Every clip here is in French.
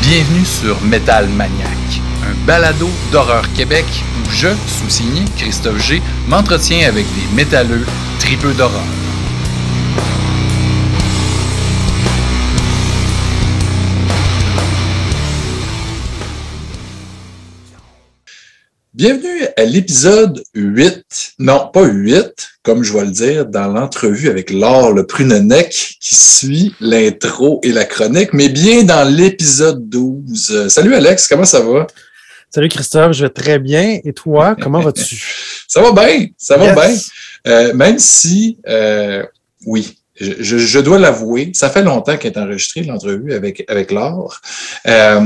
Bienvenue sur Metal Maniac, un balado d'horreur Québec où je, sous-signé Christophe G, m'entretiens avec des métalleux tripeux d'horreur. Bienvenue à l'épisode 8. Non, pas 8, comme je vais le dire dans l'entrevue avec Laure le Prunenec qui suit l'intro et la chronique, mais bien dans l'épisode 12. Salut Alex, comment ça va? Salut Christophe, je vais très bien. Et toi, comment vas-tu? ça va bien, ça va bien. Euh, même si, euh, oui, je, je, dois l'avouer, ça fait longtemps qu'elle est enregistrée, l'entrevue avec, avec Laure. Euh,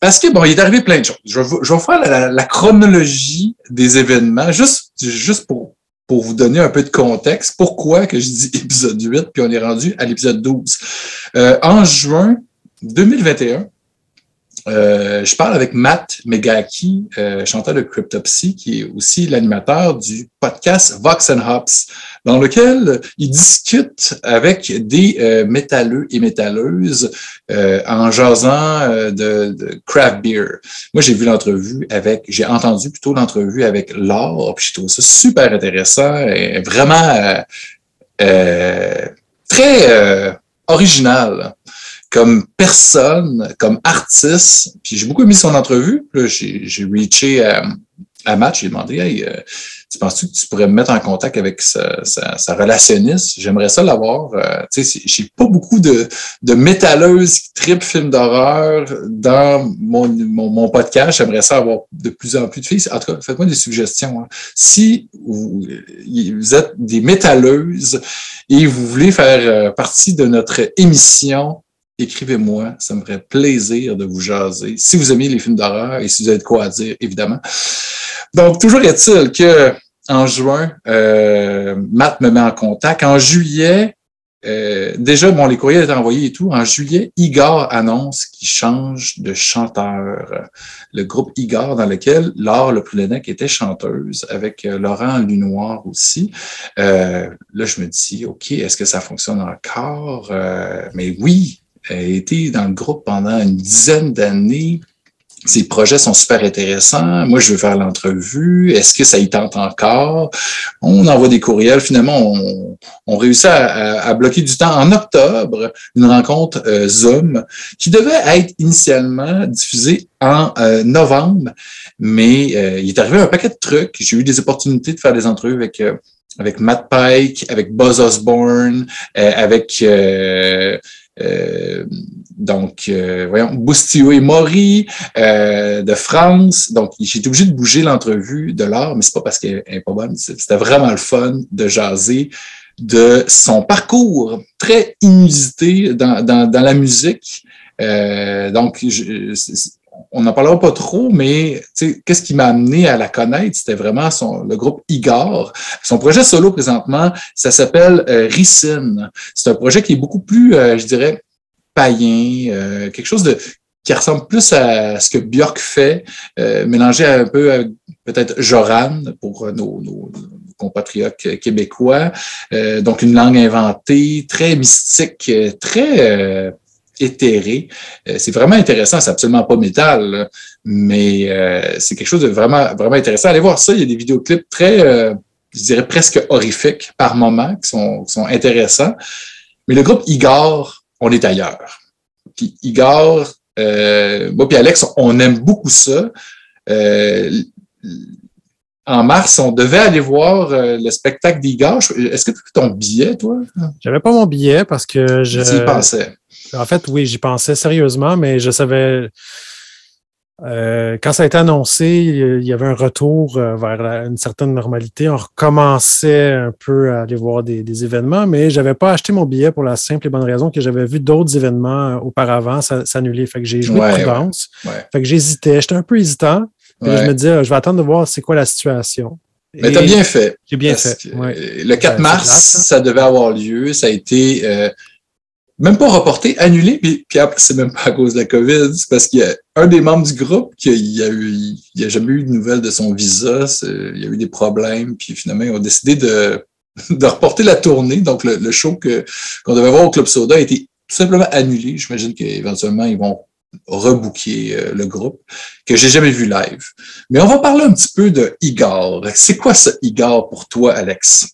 parce que, bon, il est arrivé plein de choses. Je, je vais faire la, la, chronologie des événements, juste, juste pour, pour vous donner un peu de contexte. Pourquoi que je dis épisode 8, puis on est rendu à l'épisode 12. Euh, en juin 2021, euh, je parle avec Matt Megaki, euh, chanteur de Cryptopsy, qui est aussi l'animateur du podcast Vox and Hops, dans lequel il discute avec des euh, métalleux et métalleuses euh, en jasant euh, de, de, craft beer. Moi, j'ai vu l'entrevue avec, j'ai entendu plutôt l'entrevue avec Laure, puis je trouve ça super intéressant et vraiment très original comme personne, comme artiste. Puis j'ai beaucoup aimé son entrevue. J'ai reaché à, à Matt, j'ai demandé hey, euh, tu penses-tu que tu pourrais me mettre en contact avec sa, sa, sa relationniste? J'aimerais ça l'avoir. Euh, tu sais, j'ai pas beaucoup de, de métalleuses qui tripent films d'horreur dans mon, mon, mon podcast. J'aimerais ça avoir de plus en plus de filles. En tout cas, faites-moi des suggestions. Hein. Si vous, vous, êtes des métalleuses et vous voulez faire euh, partie de notre émission, écrivez-moi. Ça me ferait plaisir de vous jaser. Si vous aimez les films d'horreur et si vous avez de quoi à dire, évidemment. Donc, toujours est-il que en juin, euh, Matt me met en contact. En juillet, euh, déjà, bon, les courriels étaient envoyés et tout. En juillet, Igor annonce qu'il change de chanteur. Le groupe Igor, dans lequel Laure Le Prulenec était chanteuse, avec euh, Laurent Lunoir aussi. Là, je me dis, OK, est-ce que ça fonctionne encore? Mais oui, a été dans le groupe pendant une dizaine d'années. Ses projets sont super intéressants. Moi, je veux faire l'entrevue. Est-ce que ça y tente encore? On envoie des courriels. Finalement, on, on réussit à, bloquer du temps en octobre, une rencontre euh, Zoom qui devait être initialement diffusée en euh, novembre, mais euh, il est arrivé un paquet de trucs. J'ai eu des opportunités de faire des entrevues avec euh, avec Matt Pike, avec Buzz Osborne, avec donc, euh, voyons, Boustio et Maury euh, de France. Donc, j'ai été obligé de bouger l'entrevue de l'art, mais c'est pas parce qu'elle est pas bonne. C'était vraiment le fun de jaser de son parcours très inusité dans, dans, dans la musique. Euh, donc, je, on n'en parlera pas trop, mais qu'est-ce qui m'a amené à la connaître? C'était vraiment son, le groupe Igor. Son projet solo présentement, ça s'appelle euh. C'est un projet qui est beaucoup plus, euh, je dirais, païen, euh, quelque chose de qui ressemble plus à ce que Björk fait, euh, mélangé un peu à peut-être Joran pour nos, nos, compatriotes québécois. Euh, donc une langue inventée, très mystique, très éthéré. Euh, c'est vraiment intéressant. C'est absolument pas métal, mais euh, c'est quelque chose de vraiment, vraiment intéressant. Allez voir ça. Il y a des vidéoclips très, euh, je dirais presque horrifiques par moments qui sont, qui sont intéressants. Mais le groupe Igor, on est ailleurs. Igor, moi puis Alex, on aime beaucoup ça. Euh, en mars, on devait aller voir le spectacle d'Igor. Est-ce que tu as ton billet, toi? J'avais pas mon billet parce que je. Tu y pensais. En fait, oui, j'y pensais sérieusement, mais je savais. Euh, quand ça a été annoncé, il y avait un retour euh, vers la, une certaine normalité. On recommençait un peu à aller voir des, des événements, mais j'avais pas acheté mon billet pour la simple et bonne raison que j'avais vu d'autres événements euh, auparavant s'annuler. Fait que j'ai joué ouais, de prudence. Ouais, ouais. Fait que j'hésitais. J'étais un peu hésitant. Puis je me disais, je vais attendre de voir c'est quoi la situation. Mais tu as bien fait. J'ai bien fait. Le 4 mars, grave, ça devait avoir lieu. Ça a été euh, même pas reporté, annulé, puis, puis après, c'est même pas à cause de la COVID, c'est parce qu'il y a un des membres du groupe qui a, a eu, il a jamais eu de nouvelles de son visa, il y a eu des problèmes, puis finalement, ils ont décidé de de reporter la tournée. Donc, le, show qu'on devait voir au Club Soda a été tout simplement annulé. J'imagine qu'éventuellement, ils vont rebooker euh, le groupe, que j'ai jamais vu live. Mais on va parler un petit peu de Igor. C'est quoi ce Igor pour toi, Alex?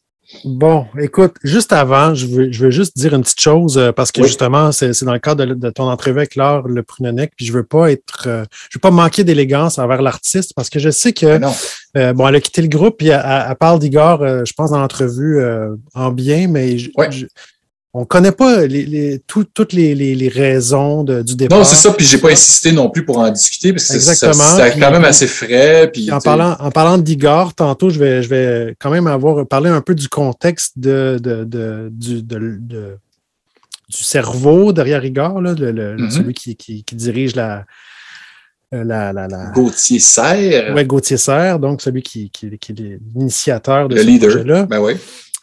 Bon, écoute, juste avant, je veux, je veux juste dire une petite chose euh, parce que justement, c'est dans le cadre de, ton entrevue avec Laure Le Prunonic, puis je veux pas être, euh, je veux pas manquer d'élégance envers l'artiste parce que je sais que, bon, elle a quitté le groupe puis elle, parle d'Igor, je pense, dans l'entrevue en bien, mais je, on ne connaît pas les, toutes les, raisons du départ. Non, c'est ça, puis j'ai pas insisté non plus pour en discuter, parce que c'est quand même assez frais. Puis, en, parlant, en parlant d'Igor, tantôt, je vais, je vais quand même avoir parlé un peu du contexte de, du, cerveau derrière Igor, mm-hmm. celui qui, dirige la, la, la, la... Gauthier Serre. Oui, Gauthier Serre, donc celui qui, qui, est l'initiateur de le ce leader. Ben oui.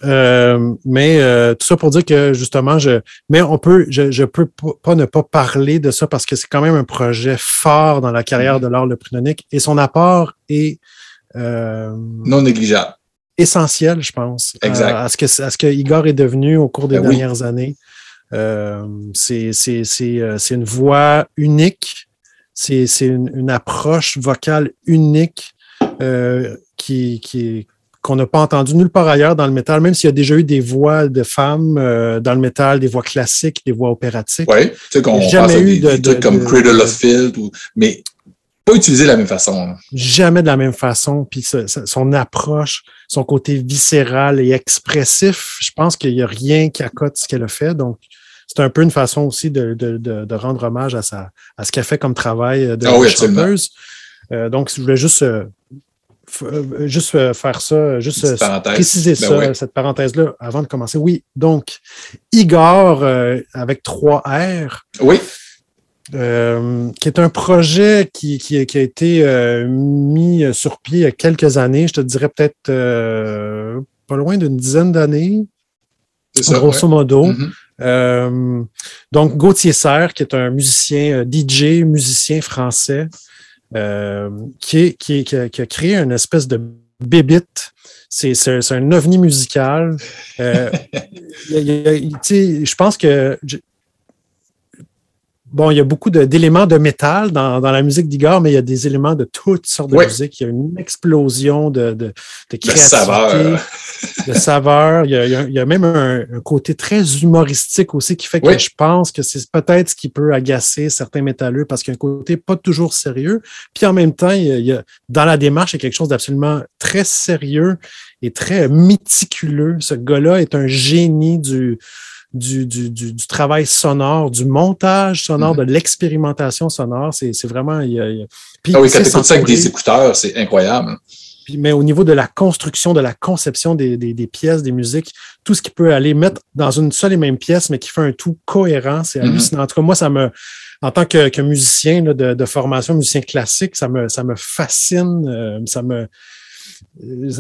Euh, mais euh, tout ça pour dire que justement, je, mais on peut, je, je peux pas ne pas parler de ça parce que c'est quand même un projet fort dans la carrière de Laure Le Prunonic et son apport est euh, non négligeable, essentiel, je pense, exact. À, ce que à ce que Igor est devenu au cours des ben dernières années. c'est une voix unique, c'est une, une, approche vocale unique qui, qui, qu'on n'a pas entendu nulle part ailleurs dans le métal, même s'il y a déjà eu des voix de femmes euh, dans le métal, des voix classiques, des voix opératiques. Oui, tu sais qu'on jamais eu des, de, trucs comme Cradle of Field, mais pas utilisé de la même façon. Hein. Jamais de la même façon. Puis son approche, son côté viscéral et expressif, je pense qu'il n'y a rien qui accote ce qu'elle a fait. Donc, c'est un peu une façon aussi de, de, de, rendre hommage à, sa, à ce qu'elle fait comme travail de ah oui, chanteuse. Euh, donc, je voulais juste euh, euh, juste euh, faire ça, juste euh, préciser ben ça, cette parenthèse-là, avant de commencer. Oui, donc, Igor avec trois R. Oui. qui est un projet qui, qui, a été mis sur pied il y a quelques années, je te dirais peut-être pas loin d'une dizaine d'années, grosso modo. Mm-hmm. donc, Gauthier Serre, qui est un musicien, DJ, musicien français, euh, qui, qui, a, créé une espèce de bébite. C'est un ovni musical. Euh, je pense que bon, il y a beaucoup d'éléments de, métal dans, la musique d'Igor, mais il y a des éléments de toutes sortes de musique. Il y a une explosion de, de, de créativité, de saveur. Il, y a, même un, côté très humoristique aussi qui fait que je pense que c'est peut-être ce qui peut agacer certains métalleux parce qu'il y a un côté pas toujours sérieux. Puis en même temps, il y a, dans la démarche, il y a quelque chose d'absolument très sérieux et très méticuleux. Ce gars-là est un génie du du, du, du, travail sonore, du montage sonore, mm-hmm. de l'expérimentation sonore. C'est vraiment. Il ah oui, quand tu écoutes ça avec des écouteurs, c'est incroyable. Puis, mais au niveau de la construction, de la conception des, des, des, pièces, des musiques, tout ce qui peut aller mettre dans une seule et même pièce, mais qui fait un tout cohérent, c'est mm-hmm. hallucinant. En tout cas, moi, ça me, en tant que, que musicien là, de, de, formation, musicien classique, ça me, ça me fascine, euh, ça me,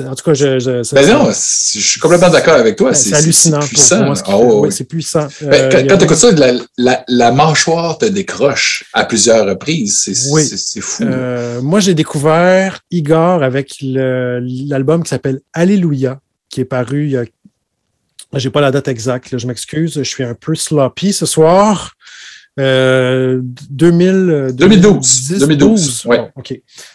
en tout cas, je. je ben non, je suis complètement d'accord avec toi. C'est hallucinant. C'est puissant. Oh, c'est puissant. Ben, quand, euh, tu écoutes ça, la, la, mâchoire te décroche à plusieurs reprises. C'est fou. Euh, moi, j'ai découvert Igor avec l'album qui s'appelle Alléluia, qui est paru il y a. J'ai pas la date exacte, je m'excuse. Je suis un peu sloppy ce soir. 2000, 2012. 2012, ouais. OK.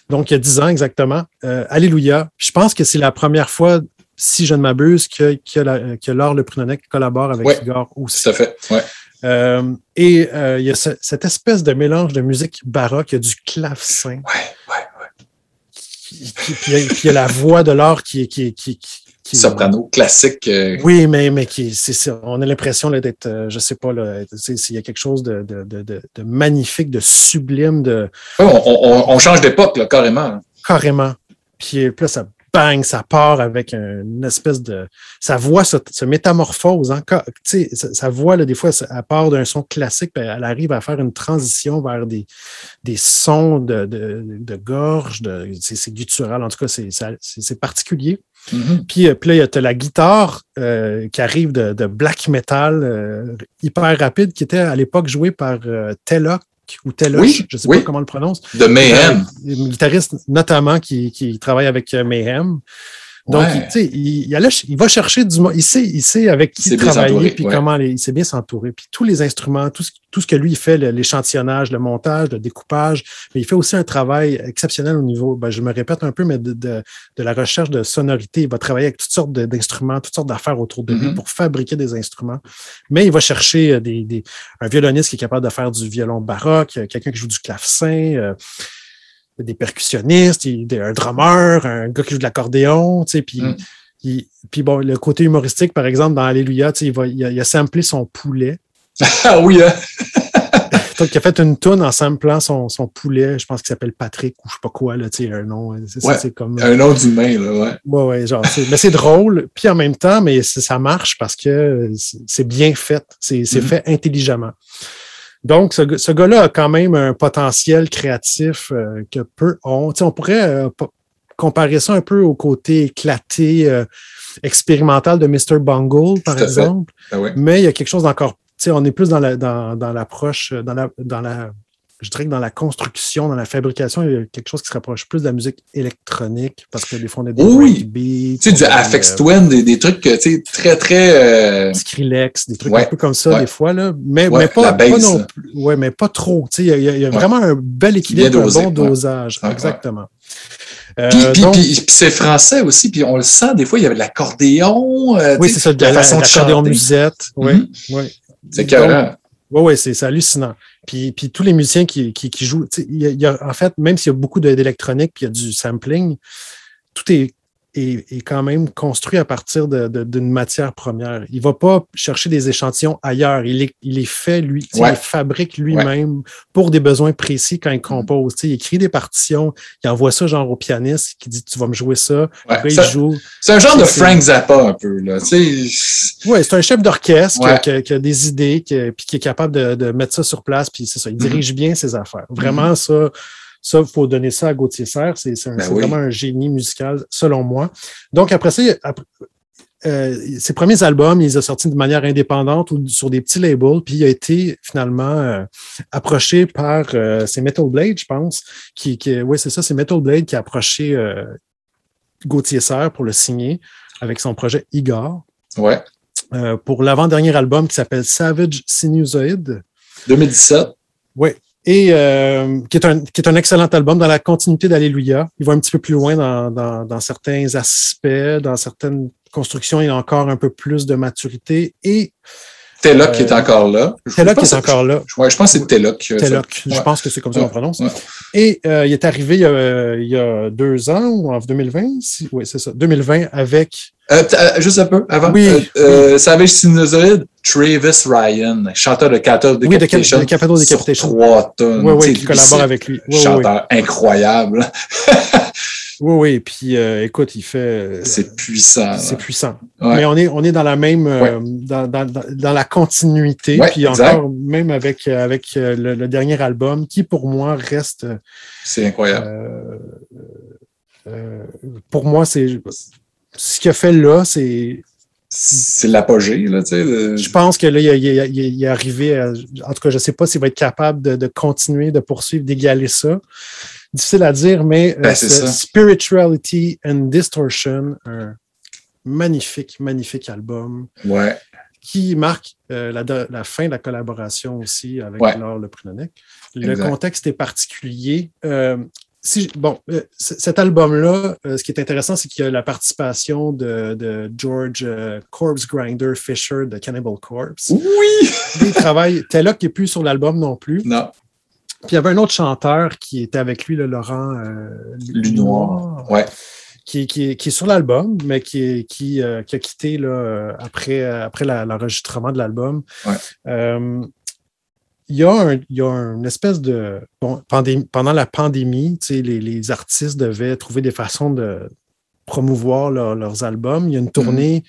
Donc, il y a 10 ans exactement. Euh, Alléluia. Je pense que c'est la première fois, si je ne m'abuse, que, que, que Laure Le Prunonec collabore avec Igor aussi. Tout à fait, ouais. Euh, et euh, il y a cette espèce de mélange de musique baroque, il y a du clavecin. Ouais, ouais, ouais. Puis, il y a la voix de Laure qui, qui, qui, soprano classique. Euh, oui, mais, mais qui, on a l'impression d'être, euh, je sais pas, il y a quelque chose de, magnifique, de sublime. De... on, change d'époque, carrément. Carrément. Puis, là, ça bang, ça part avec une espèce de. Sa voix se, métamorphose. Hein. Sa, voix, là, des fois, elle part d'un son classique, puis elle arrive à faire une transition vers des, des sons de, de, gorge, c'est guttural. En tout cas, c'est particulier. Mm-hmm. Puis, euh, puis, là, tu as la guitare euh, qui arrive de, de metal euh, hyper rapide qui était à l'époque jouée par Telloc ou Telloc, je ne sais pas comment on le prononce. De Mayhem. un guitariste notamment qui, qui, travaille avec Mayhem. Donc, il, il, va chercher du monde. Il sait, il sait avec qui travailler, puis comment il sait bien s'entourer. Puis tous les instruments, tout ce, tout ce que lui fait, l'échantillonnage, le, montage, le découpage, mais il fait aussi un travail exceptionnel au niveau, ben, je me répète un peu, mais de, de, la recherche de sonorité. Il va travailler avec toutes sortes d'instruments, toutes sortes d'affaires autour de lui mm-hmm. pour fabriquer des instruments. Mais il va chercher euh, des, des, un violoniste qui est capable de faire du violon baroque, quelqu'un qui joue du clavecin. Euh, des percussionnistes, un drummer, un gars qui joue de l'accordéon, tu sais, puis, mm. puis bon, le côté humoristique, par exemple, dans Alléluia, tu sais, il, va, il, a, samplé son poulet. Ah oui, hein? Donc, il a fait une toune en samplant son, son poulet, je pense qu'il s'appelle Patrick ou je sais pas quoi, là, tu sais, un nom. C'est, comme, un nom d'humain, là, ouais. Ouais, ouais, genre, mais c'est drôle. Puis en même temps, mais ça marche parce que c'est bien fait. C'est, mm-hmm. fait intelligemment. Donc, ce, gars-là a quand même un potentiel créatif euh, que peu ont. on pourrait euh, comparer ça un peu au côté éclaté, euh, expérimental de Mr. Bungle, par exemple. Ah Mais il y a quelque chose d'encore. On est plus dans l'approche, dans, la, dans la je dirais que dans la construction, dans la fabrication, il y a quelque chose qui se rapproche plus de la musique électronique parce que des fois, on a des oui. beats. Tu sais, du Afex Twin, des, trucs tu sais, très, très. Euh... Skrillex, des trucs un peu comme ça, des fois, là. Mais, mais pas, pas, non plus. Ouais, mais pas trop. Tu sais, il y a, vraiment un bel équilibre, un bon dosage. Exactement. Euh, puis, puis, c'est français aussi, puis on le sent, des fois, il y avait de l'accordéon. Euh, oui, c'est ça, de la, façon de l'accordéon musette. Oui, mm-hmm. oui. C'est carré. Oui, oui, c'est hallucinant. Puis, puis tous les musiciens qui, qui, qui jouent, il y, a, en fait, même s'il y a beaucoup d'électronique puis il y a du sampling, tout est est, quand même construit à partir d'une matière première. Il ne va pas chercher des échantillons ailleurs. Il les, il fait, lui, il les fabrique lui-même pour des besoins précis quand il compose. Il écrit des partitions, il envoie ça genre au pianiste qui dit Tu vas me jouer ça. Après, il joue. C'est un genre de Frank Zappa un peu. Oui, c'est un chef d'orchestre qui, a des idées, qui, puis qui est capable de, mettre ça sur place. Puis c'est ça, il mm-hmm. dirige bien ses affaires. Vraiment, mm-hmm. ça ça, il faut donner ça à Gauthier Serre. C'est ben vraiment un génie musical, selon moi. Donc, après ça, euh, ses premiers albums, il les a sortis de manière indépendante ou sur des petits labels, puis il a été finalement euh, approché par euh, c'est Metal Blade, je pense. Qui, oui, c'est ça, c'est Metal Blade qui a approché Gauthier Serre pour le signer avec son projet Igor. Ouais. pour l'avant-dernier album qui s'appelle Savage Sinusoid. 2017. Oui, et euh, qui, est un, qui est un excellent album dans la continuité d'Alléluia. Il va un petit peu plus loin dans, dans, dans, certains aspects, dans certaines constructions, il a encore un peu plus de maturité. Et Telloc qui est euh, encore là. Telloc est encore là. Ouais, je pense que c'est Telloc. Telloc, je pense que c'est comme ça qu'on prononce. Et euh, il est arrivé il y, a, il y, a, deux ans, ou en 2020, oui, c'est ça, 2020, avec euh, euh, juste un peu avant. Oui. Euh, euh Savage Sinusoid, Travis Ryan, chanteur de Cattle Decapitation. Oui, de, Capital Decapitation. Trois tonnes. Oui, oui, qui collabore avec lui. chanteur incroyable. oui, oui. Puis écoute, il fait. C'est puissant. C'est puissant. Mais on est, on est dans la même, dans, dans, dans, la continuité. puis encore, même avec, avec le, le, dernier album, qui pour moi reste. C'est incroyable. pour moi, c'est ce qu'il a fait là, c'est. C'est l'apogée, là, tu sais. Je pense que là, il, est arrivé En tout cas, je ne sais pas s'il va être capable de, continuer, de poursuivre, d'égaler ça. Difficile à dire, mais euh, ben, Spirituality and Distortion, un magnifique, magnifique album. Ouais. Qui marque euh, la, fin de la collaboration aussi avec Laure Le Prunonic. Le contexte est particulier. Euh, bon, euh, cet album-là, euh, ce qui est intéressant, c'est qu'il y a la participation de, George euh, Corpse Grinder Fisher de Cannibal Corpse. Oui! Il travaille. là qui n'est plus sur l'album non plus. Non. Puis il y avait un autre chanteur qui était avec lui, le Laurent Lunoir. Ouais. Qui, est sur l'album, mais qui, qui, a quitté là, après, après l'enregistrement de l'album. Ouais il y, a un, il y a une espèce de. Bon, pendant la pandémie, les, les, artistes devaient trouver des façons de promouvoir leurs albums. Il y a une tournée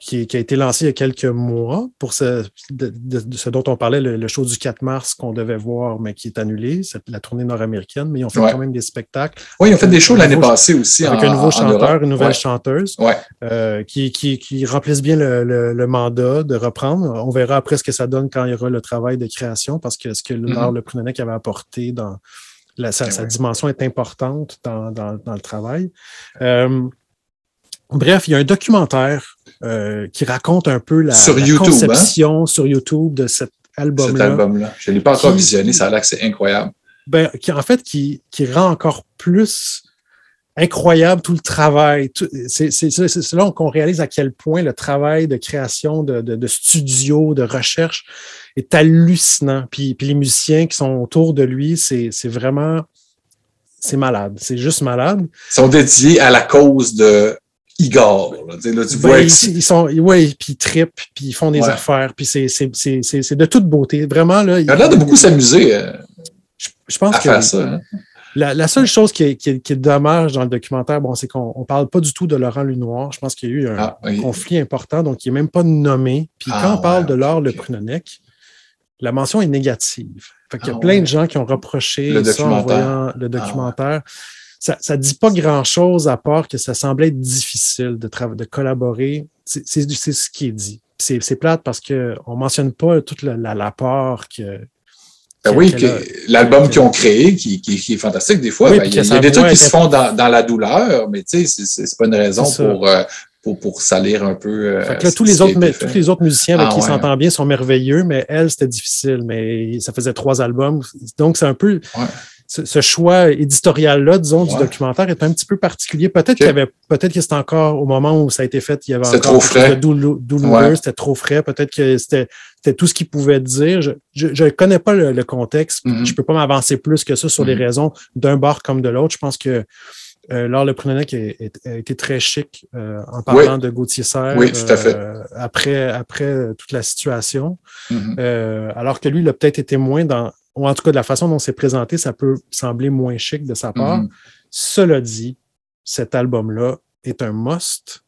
qui, a été lancé il y a quelques mois pour ce, de, ce dont on parlait, le, show du 4 mars qu'on devait voir, mais qui est annulé, c'est la tournée nord-américaine, mais ils ont fait quand même des spectacles. Oui, ils ont fait des shows l'année passée aussi. Avec un nouveau chanteur, une nouvelle chanteuse, euh, qui, qui, remplissent bien le, mandat de reprendre. On verra après ce que ça donne quand il y aura le travail de création, parce que ce que mm Le Prunonic avait apporté dans sa, eh sa dimension est importante dans, dans, le travail. Euh, bref, il y a un documentaire euh, qui raconte un peu la, Sur la YouTube, hein? conception sur YouTube de cet Cet album-là. album-là. Je ne l'ai pas encore Qui- visionné, ça a l'air que c'est incroyable. Ben, qui, en fait, qui, qui rend encore plus incroyable tout le travail. C'est là qu'on réalise à quel point le travail de création de, de, de studio, de recherche est hallucinant. Puis, puis les musiciens qui sont autour de lui, c'est c'est vraiment... C'est malade. C'est juste malade. Ils sont dédiés à la cause de Igor. Là, Tu sais, là, tu Ben, vois ils, que sont, ouais, puis ils trippent, puis ils font des Ouais. affaires, puis c'est- de toute beauté. Vraiment, là. il a l'air de beaucoup s'amuser euh, Je, je pense à que faire ça. hein. la, la seule chose qui est, qui est- qui est dommage dans le documentaire, bon, c'est qu'on ne parle pas du tout de Laurent Lunoir. Je pense qu'il y a eu un Ah, oui. conflit important, donc il n'est même pas nommé. Puis Ah, quand on parle ouais, de Laure ok. Le Prunonic, la mention est négative. Fait qu'il y a Ah, plein de gens qui ont reproché Le ça en voyant le documentaire. Ça ne dit pas grand-chose à part que ça semblait être difficile de, de collaborer. C'est ce qui est dit. C'est plate parce qu'on ne mentionne pas tout la- l'apport que. Ben que- oui, l'album qu'ils ont créé, qui, qui- qui est fantastique, des fois, Oui, ben, il y a, y des trucs qui se font dans, dans la douleur, mais tu sais, c'est- pas une raison pour, euh, pour, pour salir un peu. euh, Fait que là, tous les, autres, mais- tous les autres musiciens avec Ah, qui ouais. s'entend bien sont merveilleux, mais elle, c'était difficile. Mais ça faisait trois albums. Donc, c'est un peu. Ouais. Ce, ce choix éditorial-là, disons, du documentaire est un petit peu particulier. Peut-être qu'il y avait, peut-être que c'était encore au moment où ça a été fait, il y avait encore trop frais. douloureux, Ouais. c'était trop frais. Peut-être que c'était, tout ce qu'il pouvait dire. Je ne connais pas le, le contexte. Mhm. Je peux pas m'avancer plus que ça sur les Mhm. raisons d'un bord comme de l'autre. Je pense que euh, Laure Le est- a été très chic euh, en parlant de Gauthier Serre Oui, tout à fait. euh, après, après toute la situation. Mhm. Euh, alors que lui, il a peut-être été moins dans, ou en tout cas de la façon dont c'est présenté, ça peut sembler moins chic de sa part. Mhm. Cela dit, cet album-là est un must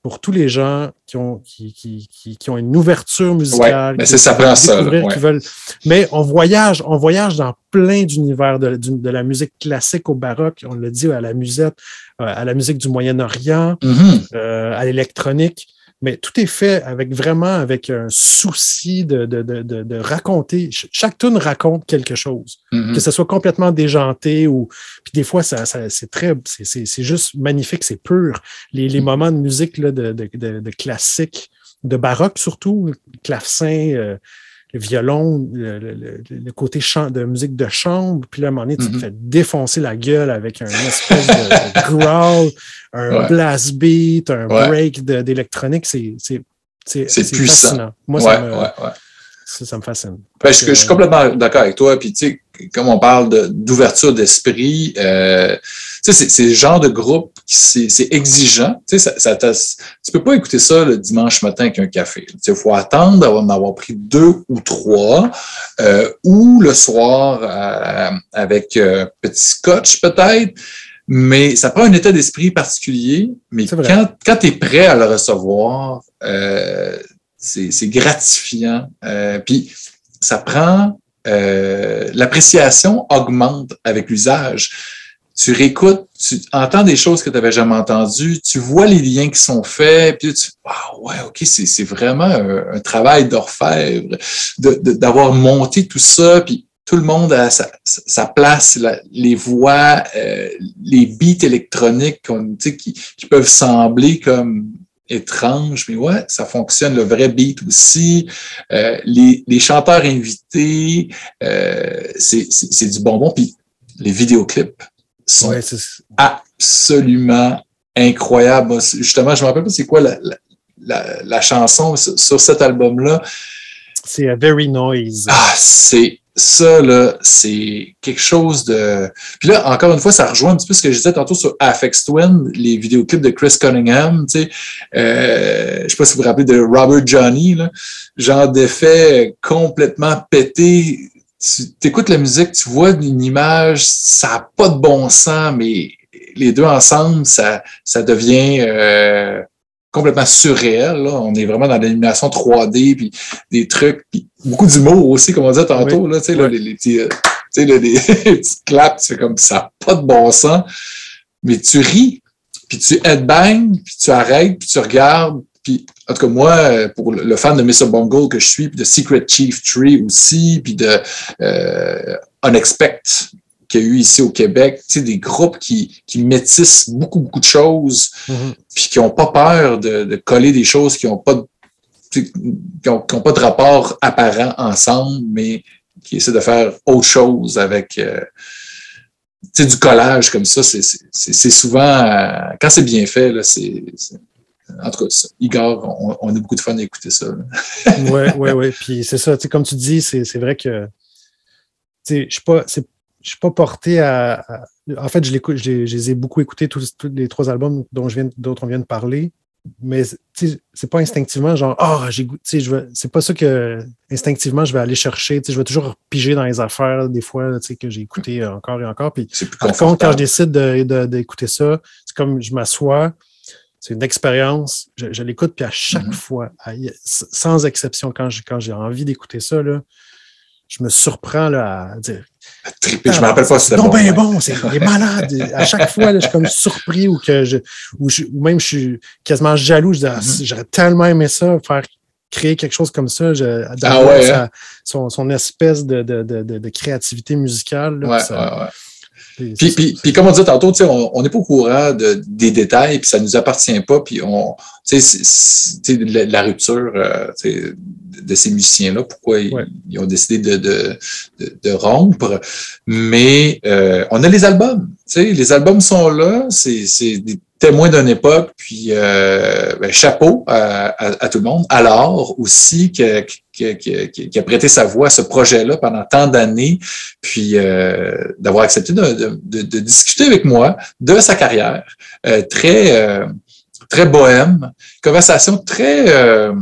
pour tous les gens qui ont, qui, qui, qui, qui ont une ouverture musicale. Ouais, mais c'est ça prend ça, là, découvrir, ouais. qui veulent- Mais on voyage, on voyage dans plein d'univers de, la musique classique au baroque, on l'a dit, à la musette, euh, à la musique du Moyen-Orient, Mhm. euh, à l'électronique. Mais tout est fait avec vraiment avec un souci de, de, de, de, de raconter. Ch- Chaque tune raconte quelque chose. Mhm. Que ce soit complètement déjanté ou. Puis des fois, ça, ça- c'est très. c'est- C'est c'est juste magnifique, c'est pur. Les, les moments de musique là, de, de, de, de classique, de baroque surtout, clavecin, euh, le violon, le, le- côté chant, de musique de chambre. Puis là, à un moment donné, tu te Mhm. fais défoncer la gueule avec un espèce de, growl, un Ouais. blast beat, un Ouais. break d'électronique. C'est puissant. fascinant. Moi, ouais, ça, me, ça, ça me fascine. Ben, je, je suis complètement d'accord avec toi. Puis, tu sais, comme on parle de- d'ouverture d'esprit, euh, tu sais, c'est- le genre de groupe qui c'est exigeant. Tu sais, ça, ça tu peux pas écouter ça le dimanche matin avec un café. Tu sais, il faut attendre d'avoir d'en avoir pris deux ou trois, euh, ou le soir euh, avec euh, petit scotch peut-être. Mais ça prend un état d'esprit particulier. Mais quand, quand tu es prêt à le recevoir, euh, c'est c'est gratifiant. Euh, puis ça prend euh, l'appréciation augmente avec l'usage. Tu réécoutes, tu entends des choses que tu n'avais jamais entendues, tu vois les liens qui sont faits, puis tu ah ouais, ok, c'est vraiment un, travail d'orfèvre de- de- d'avoir monté tout ça, puis tout le monde a sa, place, la- les voix, euh, les beats électroniques qui, peuvent sembler comme étranges, mais ouais, ça fonctionne, le vrai beat aussi. Euh, les, chanteurs invités, euh, c'est du bonbon. Puis les vidéoclips sont Ouais, absolument incroyables. Justement, je me rappelle pas c'est quoi la, la, la- la chanson sur, cet album-là. c'est a very noise. Ah, c'est ça, là, c'est quelque chose de. Puis là, encore une fois, ça rejoint un petit peu ce que je disais tantôt sur Afex Twin, les vidéoclips de Chris Cunningham, tu sais. Euh, je sais pas si vous vous rappelez de Robert Johnny, là. Genre d'effet complètement pété. Tu écoutes la musique, tu vois une image, ça n'a pas de bon sens, mais les deux ensemble, ça, ça devient euh, complètement surréel. Là. On est vraiment dans l'animation 3D, puis des trucs, puis beaucoup d'humour aussi, comme on disait tantôt. Là, tu sais, là, les, les petits, euh, tu sais, là, les petits claps, tu fais comme ça n'a pas de bon sens. Mais tu ris, puis tu headbang, puis tu arrêtes, puis tu regardes. Puis, en tout cas, moi, pour le fan de Mr. Bungle que je suis, puis de Secret Chief Tree aussi, puis de euh, Unexpect, qu'il y a eu ici au Québec, tu sais, des groupes qui, qui métissent beaucoup, beaucoup de choses, Mhm. puis qui n'ont pas peur de, de coller des choses qui n'ont pas, de- qui ont, qui ont pas de rapport apparent ensemble, mais qui essaient de faire autre chose avec euh, tu sais, du collage comme ça. C'est- souvent, euh, quand c'est bien fait, là, c'est. C'est- En tout cas, Igor, on, on a beaucoup de fun à écouter ça. là. ouais, ouais, ouais. Puis c'est ça, tu sais, comme tu dis, c'est vrai que je suis pas, c'est- je suis pas porté à, à- En fait, je, l'écoute- je, les- je les ai beaucoup écoutés, tous, tous les trois albums dont je viens, d'autres on vient de parler. Mais tu sais, c'est pas instinctivement genre Ah, j'ai goût- tu sais, je veux- c'est pas ça que instinctivement je vais aller chercher. Tu sais, je vais toujours piger dans les affaires des fois que j'ai écouté encore et encore. Puis par contre, quand je décide de- de- d'écouter ça, c'est comme je m'assois, c'est une expérience, je, je l'écoute, puis à chaque Mhm. fois, à- sans exception, quand j'ai quand j'ai envie d'écouter ça, là, je me surprends là, à dire Trippé. Je me rappelle pas si c'était bon. bien ouais. bon, c'est malade. à chaque fois, là, je suis comme surpris ou que je ou, je- ou même je suis quasiment jaloux. Je dis, ah, Mhm. si, j'aurais tellement aimé ça, faire créer quelque chose comme ça, je, Ah ouais, sa- hein? son, son espèce de, de, de, créativité musicale. là, ça- Puis, puis, puis comme on disait tantôt, tu sais, on n'est pas au courant de, des détails, puis ça nous appartient pas, puis on, tu sais, c'est- c'est- tu sais, la, la rupture euh, tu sais, de, ces musiciens-là, pourquoi ils, Ouais. ils ont décidé de, de, de, de rompre. Mais euh, on a les albums, tu sais, les albums sont là, c'est c'est des témoins d'une époque, puis euh, ben, chapeau à, à, à tout le monde. Alors aussi que, que- que- qui a prêté sa voix à ce projet-là pendant tant d'années, puis euh, d'avoir accepté de, de- de- discuter avec moi de sa carrière, euh, très euh, très bohème, conversation très euh,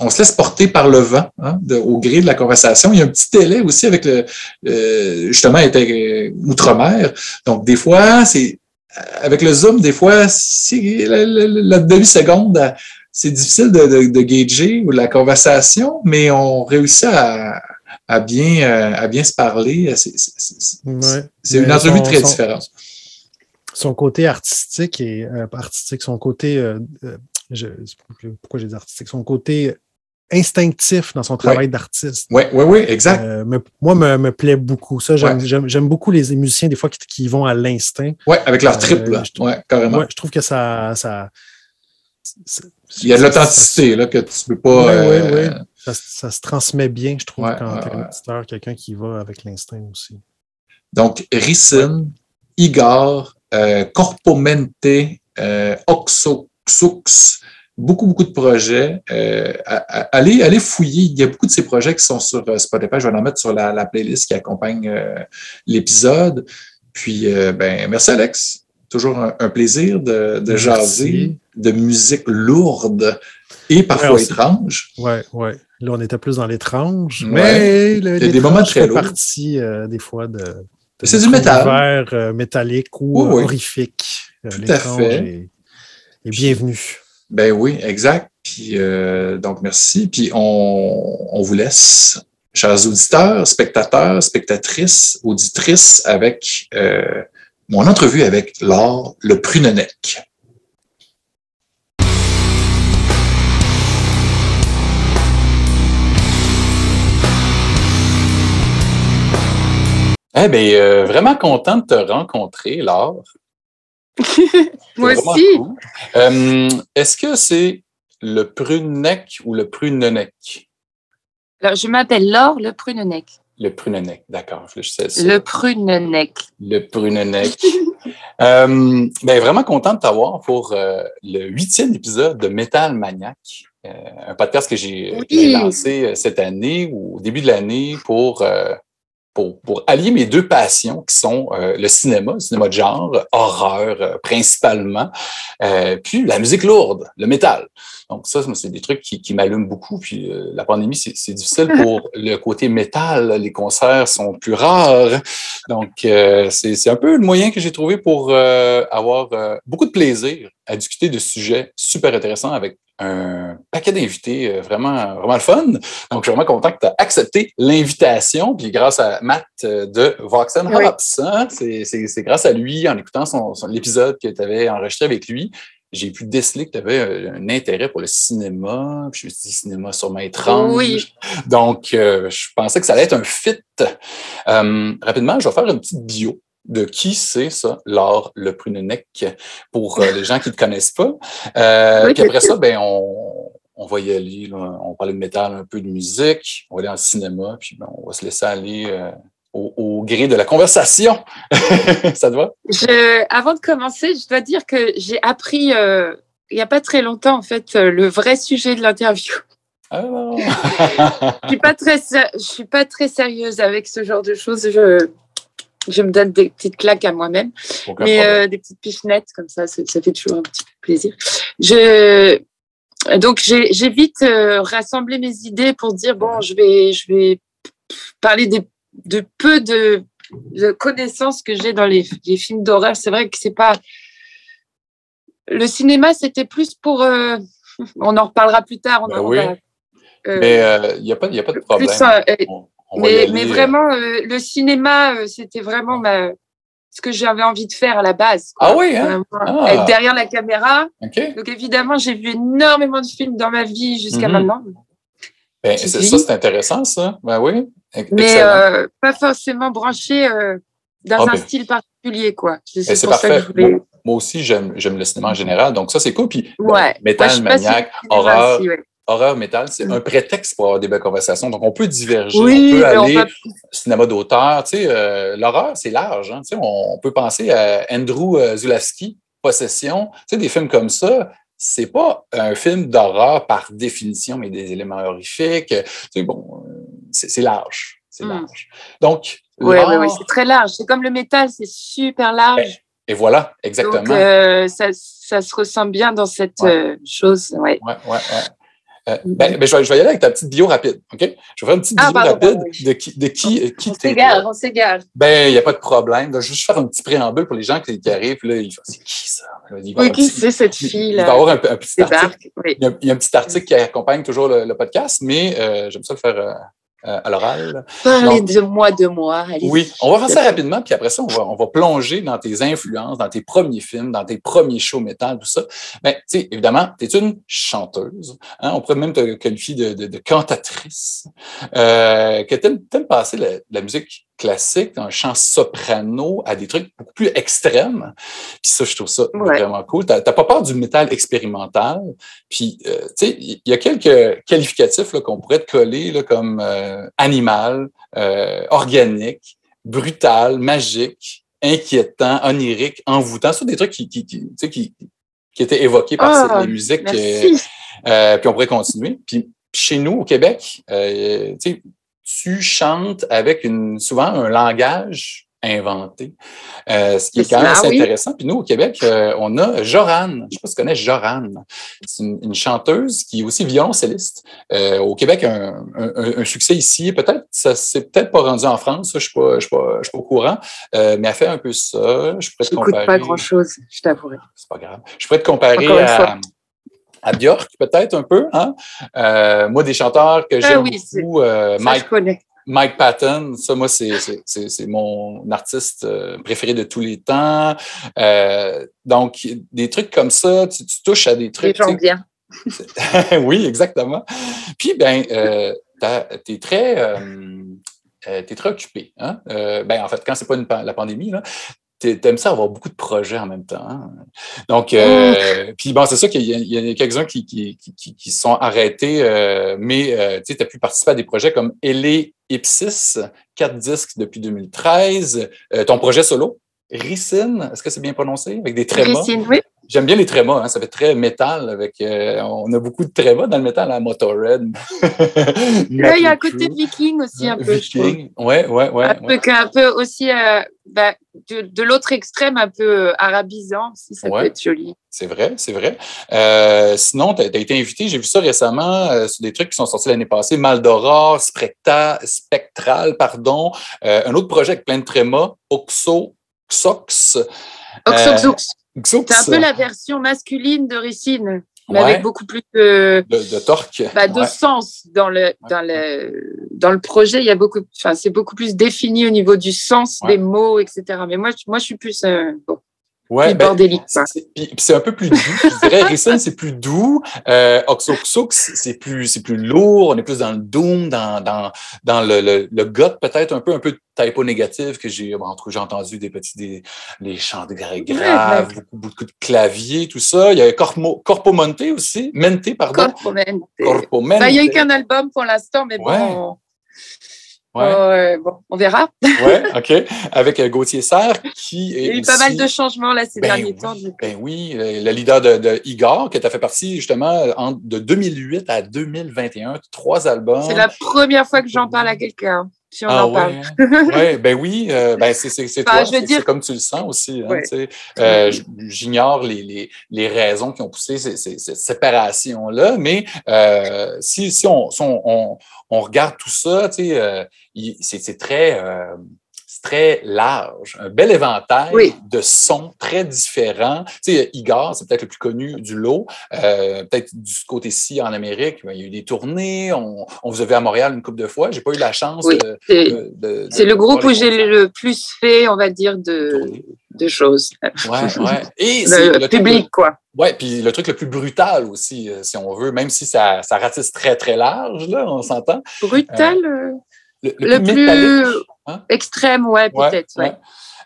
on se laisse porter par le vent hein, au gré de la conversation. Il y a un petit délai aussi avec le euh, justement était euh, outre-mer, donc des fois c'est avec le zoom, des fois c'est la, demi-seconde. C'est difficile de, de, de gager ou la conversation, mais on réussit à, à bien, euh, à bien se parler. C'est Ouais. une entrevue son- très son- différente. Son côté artistique et euh, artistique, son côté euh, je- pourquoi j'ai dit artistique, son côté instinctif dans son travail d'artiste. Oui, oui, oui, exact. Euh, me- moi, me, me plaît beaucoup. Ça, j'aime Ouais. beaucoup les musiciens, des fois, qui, qui vont à l'instinct. ouais, avec leur euh, trip, là. je trouve- Ouais, carrément. Ouais, je trouve que ça. ça Il y a de l'authenticité, là, que tu peux pas. Ouais, euh, ouais, ouais. Ça, ça se transmet bien, je trouve, Ouais, quand ouais, t'es un auditeur, quelqu'un qui va avec l'instinct aussi. Donc, Ricin, Igor, euh, Corpomente, euh, Oxoxux, beaucoup, beaucoup de projets. Euh, allez, allez fouiller. Il y a beaucoup de ces projets qui sont sur Spotify. Je vais en mettre sur la, la playlist qui accompagne l'épisode. Puis, ben, merci Alex. Toujours un, un plaisir de, de Merci. jaser de musique lourde et parfois Ouais, étrange. Ouais, ouais. Là, on était plus dans l'étrange. Ouais. Mais le, Il y a des moments très lourds. partie euh, des fois de. de C'est du métal. univers, euh, métallique ou Oui, oui. horrifique. Euh, Tout à fait. est- est bienvenu. Ben oui, exact. Puis euh, donc merci. Puis on, on vous laisse, chers auditeurs, spectateurs, spectatrices, auditrices, avec euh, mon entrevue avec Laure Le Prunenec. Eh bien, euh, vraiment content de te rencontrer, Laure. Moi aussi. cool. Euh, Est-ce que c'est le prunec ou le prunenec? Alors, je m'appelle Laure Le Prunenec. Le prunenec, d'accord. Je sais ça. Le Prunenec. Le prunenec. euh, ben, vraiment content de t'avoir pour euh, le huitième épisode de Metal Maniac, un podcast que j'ai Oui. lancé cette année ou au début de l'année pour, pour, pour allier mes deux passions qui sont euh, le cinéma, le cinéma de genre, horreur euh, principalement, euh, puis la musique lourde, le métal. Donc ça, c'est des trucs qui, qui m'allument beaucoup. Puis euh, la pandémie, c'est difficile pour le côté métal. Les concerts sont plus rares. Donc euh, c'est un peu le moyen que j'ai trouvé pour euh, avoir euh, beaucoup de plaisir à discuter de sujets super intéressants avec un paquet d'invités euh, vraiment, vraiment le fun. Donc, je suis vraiment content que tu as accepté l'invitation. Puis grâce à Matt euh, de Vox and Oui. Hops, hein, c'est c'est- c'est grâce à lui, en écoutant son, son- l'épisode que tu avais enregistré avec lui, j'ai pu déceler que tu avais un intérêt pour le cinéma. Puis je me suis dit, cinéma sûrement étrange. Oui. Donc, euh, je pensais que ça allait être un fit. Euh, rapidement, je vais faire une petite bio de qui c'est ça, Laure Le Prunenec, pour euh, les gens qui ne te connaissent pas. Euh, Oui, puis après ça, ben, on, on va y aller. là. On parlait de métal, un peu de musique. On va aller en cinéma, puis ben, on va se laisser aller euh, au, au gré de la conversation. ça te va? Je, avant de commencer, je dois dire que j'ai appris euh, il n'y a pas très longtemps, en fait, euh, le vrai sujet de l'interview. Ah, non. Je suis pas très, sé- je suis pas très sérieuse avec ce genre de choses. Je, je me donne des petites claques à moi-même, mais euh, des petites pichenettes comme ça, ça, ça fait toujours un petit peu plaisir. Je, donc j'ai j'ai vite euh, rassemblé mes idées pour dire bon, je vais, je vais parler des, de peu de, de connaissances que j'ai dans les, les films d'horreur. C'est vrai que c'est pas le cinéma, c'était plus pour. euh, on en reparlera plus tard. On Ben en oui. va- euh, Mais il n'y a, pas- y a pas de problème. plus, euh, On- on va y mais, euh, vraiment, euh, le cinéma, euh, c'était vraiment ma- ce que j'avais envie de faire à la base. quoi. Ah oui, hein? Ah. Être derrière la caméra. OK. Donc évidemment, j'ai vu énormément de films dans ma vie jusqu'à Mhm. maintenant. Ben, ça, c'est intéressant, ça. Ben oui. Mais Excellent. euh, pas forcément branché euh, dans Ah un ben. style particulier. quoi. C'est Ben, que parfait. voulais... Moi aussi, j'aime le cinéma en général. Donc, ça, c'est cool. Puis, Ouais. Je métal, maniaque, horreur, aussi, ouais. horreur, métal, c'est Mm. un prétexte pour avoir des belles conversations. Donc, on peut diverger, Oui, on peut on aller va- cinéma d'auteur. Tu sais, euh, l'horreur, c'est large. Hein, tu sais, on, on peut penser à Andrew Zulawski, Possession. Tu sais, des films comme ça, c'est pas un film d'horreur par définition, mais des éléments horrifiques. Tu sais, bon, c'est large. C'est Mm. large. Donc, ouais, l'art- ouais, c'est très large. C'est comme le métal, c'est super large. et voilà, exactement. Donc, euh, ça, ça se ressent bien dans cette Ouais. euh, chose. Ouais. Ouais, ouais. Euh, ben, ben, je, vais, je vais y aller avec ta petite bio rapide, OK? Je vais faire une petite Ah, bio pardon, rapide oui. de qui, de qui, euh, qui On t'es. s'égare, on s'égare. Ben, il n'y a pas de problème. Je vais juste faire un petit préambule pour les gens qui, qui arrivent. Là, ils font, c'est qui ça? Oui, qui c'est cette il- fille Il va y là avoir un, un petit article. Oui. Il y, a, il y a un petit article qui accompagne toujours le, le podcast, mais euh, j'aime ça le faire euh, à l'oral. Parlez de moi, de moi. Oui, on va faire ça rapidement, puis après ça, on va, on va plonger dans tes influences, dans tes premiers films, dans tes premiers shows métal, tout ça. Ben, tu sais, évidemment, tu es une chanteuse. Hein, on pourrait même te qualifier de, de, de cantatrice. Euh, que tu aimes passer la, la musique classique, un chant soprano, à des trucs beaucoup plus extrêmes. Puis ça, je trouve ça Ouais. vraiment cool. Tu n'as pas peur du métal expérimental? Puis, euh, tu sais, il y a quelques qualificatifs qu'on pourrait te coller, là, comme euh, animal, euh, organique, brutal, magique, inquiétant, onirique, envoûtant. C'est des trucs qui, qui, qui, qui, qui étaient évoqués par Ah, ces- les musiques. euh, euh, puis on pourrait continuer. Puis chez nous, au Québec, euh, tu chantes avec une, souvent un langage inventé, euh, ce qui est quand même assez oui. intéressant. Puis nous, au Québec, euh, on a Joran. Je ne sais pas si tu connais Joran. C'est une, une chanteuse qui est aussi violoncelliste. Euh, au Québec, un, un- un- un succès ici. Peut-être, ça s'est peut-être pas rendu en France. ça, Je ne suis, pas- suis suis au courant. Mais elle fait un peu ça. Je pourrais te comparer. pas grand chose, je t'avouerai. C'est pas grave. Je pourrais te comparer à, à Björk, peut-être un peu. Hein? Euh, moi, des chanteurs que j'aime Ah oui, c'est- beaucoup, euh, Mike. Mike Patton, ça, moi, c'est- mon artiste euh, préféré de tous les temps. Euh, donc, des trucs comme ça, tu, tu touches à des Les trucs. gens tu bien. sais. oui, exactement. Puis, ben, euh, tu es très. euh, euh, t'es très occupé. Hein? Euh, ben, en fait, quand c'est pas une pa- la pandémie, là, t'es- t'aimes ça avoir beaucoup de projets en même temps. hein. Donc, euh, puis bon, c'est ça qu'il y a, y a quelques-uns qui, qui, qui, qui- sont arrêtés, euh, mais euh, tu as pu participer à des projets comme Elé Ipsis, quatre disques depuis 2013, euh, ton projet solo, Ricine, est-ce que c'est bien prononcé? Avec des trémas. Christine, oui. J'aime bien les trémas, hein, ça fait très métal avec euh, on a beaucoup de trémas dans le métal à Motorhead. Là, il y a un côté viking aussi, un peu. Viking. Ouais, ouais, ouais. un, ouais. peu, un peu aussi euh, bah, de, de l'autre extrême, un peu euh, arabisant, si ça Ouais. peut être joli. C'est vrai, c'est vrai. Euh, sinon, tu as, été invité, j'ai vu ça récemment, euh, sur des trucs qui sont sortis l'année passée, Maldoror, Spectral, pardon, un autre projet avec plein de trémas, Oxo, Xox. Oxoxox. C'est un peu la version masculine de Ricine, mais Ouais. avec beaucoup plus de, de, de torque. bah, de Ouais. sens dans le, dans le, dans le projet. Il y a beaucoup, enfin, c'est beaucoup plus défini au niveau du sens des mots, etc. Mais moi, je- moi, je suis plus, euh, bon, Ouais, ben, bordélique. C'est un peu plus doux. Je dirais, Ricin, c'est plus doux. Euh, Oxoxox, c'est plus, plus lourd. On est plus dans le doom, dans, dans, dans le, le, le peut-être un peu, un peu de typo négatif que j'ai, entre j'ai entendu des petits, des, les chants de graves, beaucoup, beaucoup de clavier, tout ça. Il y a Corpo, Corpo Monte aussi. Mente, pardon. Corpo Mente. Corpo Mente. Ben, il n'y a eu qu'un album pour l'instant, mais bon. Ouais. bon, on verra. oui, OK. Avec euh, Gauthier Serre, qui est. Il y a eu pas mal de changements là, ces ben derniers temps. Ben oui, euh, le leader de, Igor, qui a fait partie justement de 2008 à 2021, trois albums. C'est la première fois que j'en parle à quelqu'un. Si on ah, en parle. ouais, ben oui, euh, ben c'est toi, c'est comme tu le sens aussi. Hein, J'ignore les, les, les, raisons qui ont poussé cette séparation-là, mais si, si, on, si on, on, regarde tout ça, tu sais, c'est très, euh, très large, un bel éventail de sons très différents. Tu sais, Igor, c'est peut-être le plus connu du lot. Euh, peut-être du côté-ci en Amérique, ben, il y a eu des tournées. On, vous a vu à Montréal une couple de fois. J'ai pas eu la chance de, C'est le groupe où j'ai le plus fait, on va dire, de, de choses. Ouais, ouais. Et le, le, public, quoi. Oui, puis le truc le plus brutal aussi, euh, si on veut, même si ça, ça ratisse très, très large, là, on s'entend. Brutal? le, plus, hein? extrême, ouais, peut-être. Ouais,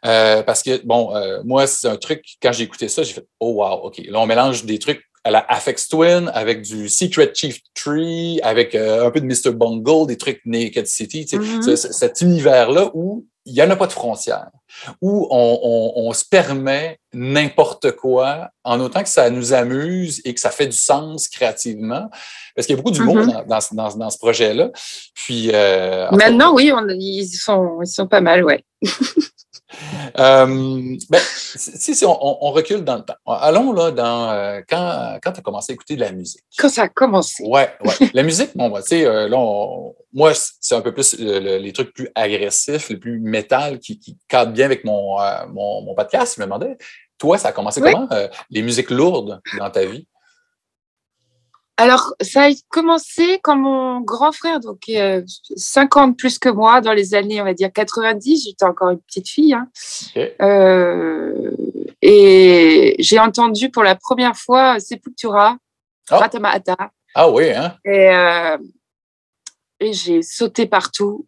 euh, parce que, bon, euh, moi, c'est un truc, quand j'ai écouté ça, j'ai fait, oh wow, OK. Là, on mélange des trucs à la Afex Twin, avec du Secret Chief Tree, avec euh, un peu de Mr. Bungle, des trucs Naked City, mm-hmm. cet univers-là où il n'y en a pas de frontières, où on, se permet n'importe quoi, en autant que ça nous amuse et que ça fait du sens créativement. Parce qu'il y a beaucoup d'humour mm dans, ce projet-là. Puis, euh, Maintenant, oui, ils, sont, ils sont pas mal, ouais. Euh, ben, si, on, recule dans le temps, allons là dans euh, quand, quand tu as commencé à écouter de la musique. Quand ça a commencé. Ouais, ouais. la musique, bon, tu sais, euh, là, moi, c'est un peu plus les trucs plus agressifs, les plus métal qui, qui cadrent bien avec mon, mon, podcast. Je me demandais, toi, ça a commencé comment, les musiques lourdes dans ta vie? Alors, ça a commencé quand mon grand frère, donc euh, 50 plus que moi, dans les années, on va dire 90, j'étais encore une petite fille. Hein. Euh, et j'ai entendu pour la première fois Sepultura, oh. Ratamata. Ah oui, hein? Et, euh, et j'ai sauté partout.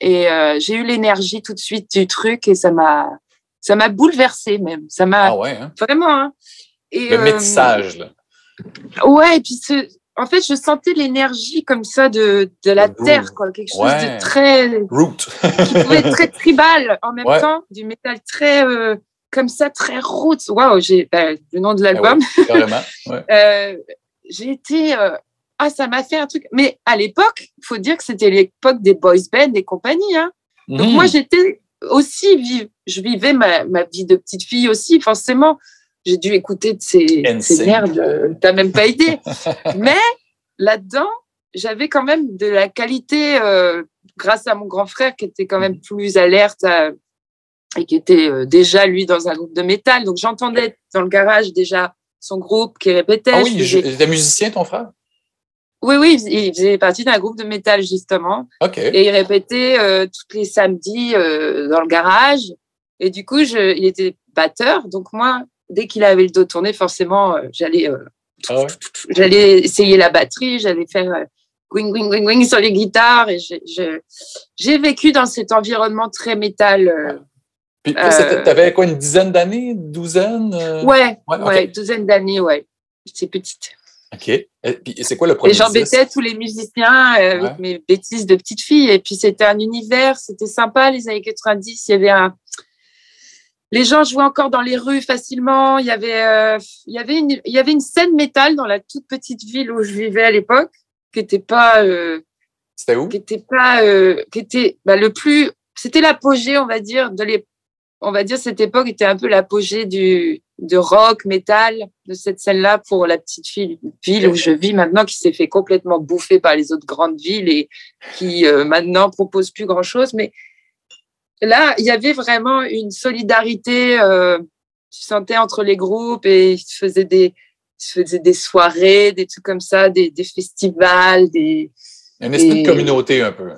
Et euh, j'ai eu l'énergie tout de suite du truc et ça m'a ça m'a bouleversé même. Ça m'a ah ouais, hein? vraiment. Hein. Et, Le métissage, là. Ouais, et puis en fait, je sentais l'énergie comme ça de, de la terre, quoi, quelque chose de très. Root. qui pouvait être très tribal en même temps, du métal très. Euh, comme ça, très roots. Waouh, j'ai ben, le nom de ah l'album. euh, j'ai été. Euh, ah, ça m'a fait un truc. Mais à l'époque, il faut dire que c'était l'époque des boys bands et compagnie. Hein. Donc, moi, mmh. j'étais aussi. Je vivais ma, ma vie de petite fille aussi, forcément j'ai dû écouter de ces, ces merdes, euh, t'as même pas idée. Mais là-dedans, j'avais quand même de la qualité euh, grâce à mon grand frère qui était quand même plus alerte et qui était euh, déjà lui dans un groupe de métal. Donc j'entendais dans le garage déjà son groupe qui répétait. Ah oui, il était musicien ton frère? Oui, oui, il faisait partie d'un groupe de métal justement. Ok. Et il répétait tous les samedis dans le garage. Et du coup, je, il était batteur. Donc moi, dès qu'il avait le dos tourné, forcément, euh, j'allais euh, ah j'allais essayer la batterie, j'allais faire euh, wing, wing, wing, wing sur les guitares. Et j'ai vécu dans cet environnement très métal. Puis, tu avais quoi, une dizaine d'années, douzaine? Ouais, ouais, une douzaine d'années, ouais. J'étais petite. OK. Et puis, c'est quoi le premier j'embêtais tous les musiciens avec mes bêtises de petite fille. Et puis, c'était un univers, c'était sympa, les années 90. Il y avait un, les gens jouaient encore dans les rues facilement. Il y avait, euh, il y avait une, il y avait une scène métal dans la toute petite ville où je vivais à l'époque, qui était pas, euh, c'était où? Qui était pas, euh, qui était bah, le plus, c'était l'apogée, on va dire, de les, on va dire cette époque était un peu l'apogée du de rock, métal, de cette scène-là pour la petite ville, ville où je vis maintenant, qui s'est fait complètement bouffer par les autres grandes villes et qui maintenant propose plus grand-chose, mais là, il y avait vraiment une solidarité. Euh, tu sentais entre les groupes et ils faisaient des, faisaient des soirées, des trucs comme ça, des, des festivals, des. Un esprit de communauté un peu.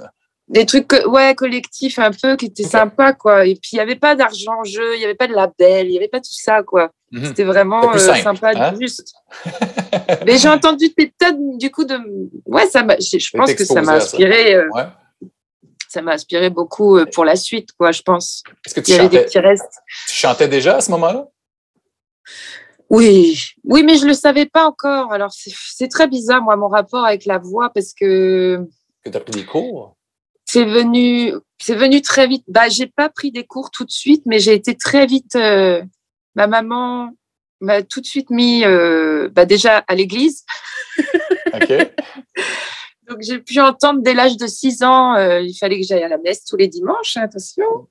des trucs ouais collectifs un peu qui étaient sympas quoi et puis il y avait pas d'argent en jeu il y avait pas de label il y avait pas tout ça quoi Mhm. c'était vraiment euh, simple, sympa hein? juste mais j'ai entendu des tas du coup de ouais ça je pense que ça m'a ça. inspiré euh, Ouais. Ça m'a inspiré beaucoup euh, pour la suite quoi je pense Est-ce que tu il y avait des chantais, petits restes tu chantais déjà à ce moment-là? oui oui mais je le savais pas encore alors c'est très bizarre moi mon rapport avec la voix parce que Que tu as pris des cours? c'est venu c'est venu très vite bah j'ai pas pris des cours tout de suite mais j'ai été très vite euh, ma maman m'a tout de suite mis euh, bah déjà à l'église OK. donc j'ai pu entendre dès l'âge de 6 ans euh, il fallait que j'aille à la messe tous les dimanches hein, attention. OK.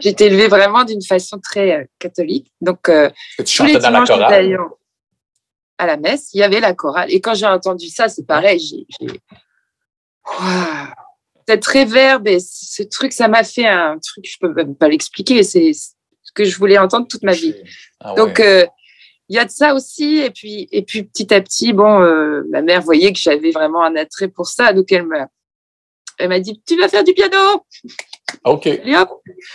j'ai été élevée vraiment d'une façon très euh, catholique. Donc euh, tu tous les chantais dans la dimanches à la messe. Il y avait la chorale. Et quand j'ai entendu ça c'est pareil j'ai j'ai- Waouh. cette réverbe et ce truc ça m'a fait un truc je peux même pas l'expliquer c'est ce que je voulais entendre toute ma vie. Ah ouais. donc euh, il y a de ça aussi et puis et puis petit à petit bon euh, ma mère voyait que j'avais vraiment un attrait pour ça donc elle m'a elle m'a dit tu vas faire du piano OK. et hop.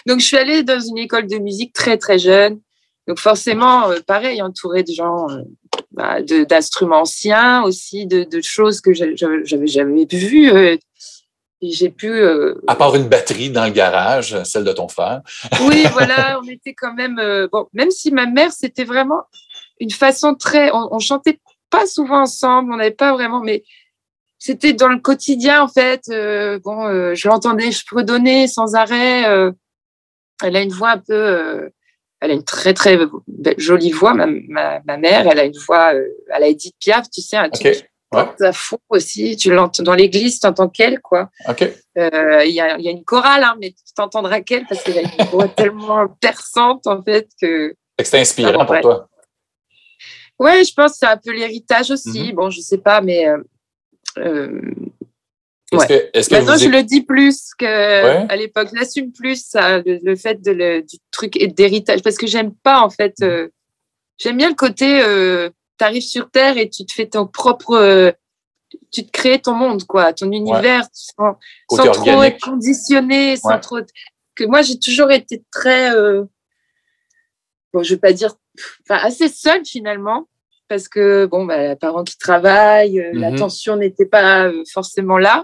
Donc, je suis allée dans une école de musique très, très jeune. Donc, forcément, euh, pareil, entourée de gens, euh, bah, d'instruments anciens aussi, de, de choses que j'a- j'avais jamais vues. et j'ai pu. euh, À part une batterie dans le garage, celle de ton frère. oui, voilà, on était quand même. euh, bon, même si ma mère, c'était vraiment une façon très. On, on chantait pas souvent ensemble, on n'avait pas vraiment. Mais c'était dans le quotidien, en fait. euh, bon, euh, je l'entendais, je fredonnais sans arrêt. euh, elle a une voix un peu. euh, elle a une très, très belle- jolie voix, ma, ma, ma mère. Elle a une voix euh, à la Edith Piaf, tu sais, un OK. truc Ouais. à fond aussi. Tu l'entends dans l'église, tu entends qu'elle, quoi. Euh, Il y, a, y a une chorale, hein, mais tu t'entendras qu'elle parce qu'elle a une voix tellement perçante en fait que. C'était inspirant Ah, pour toi. Ouais, je pense que c'est un peu l'héritage aussi. Mhm. Bon, je sais pas, mais euh, euh, Ouais. que, maintenant vous je le dis plus que Ouais. l'époque. J'assume plus ça, le, le fait de le- du truc et d'héritage parce que j'aime pas en fait. Mhm. euh, j'aime bien le côté. Euh, tu arrives sur Terre et tu te fais ton propre. tu te crées ton monde, quoi, ton univers, sans, sans trop être conditionné, sans trop. Que moi, j'ai toujours été très. euh, Bon, je vais pas dire. Enfin, assez seule finalement, parce que, bon, bah, les parents qui travaillent, euh, Mhm. l'attention n'était pas euh, forcément là.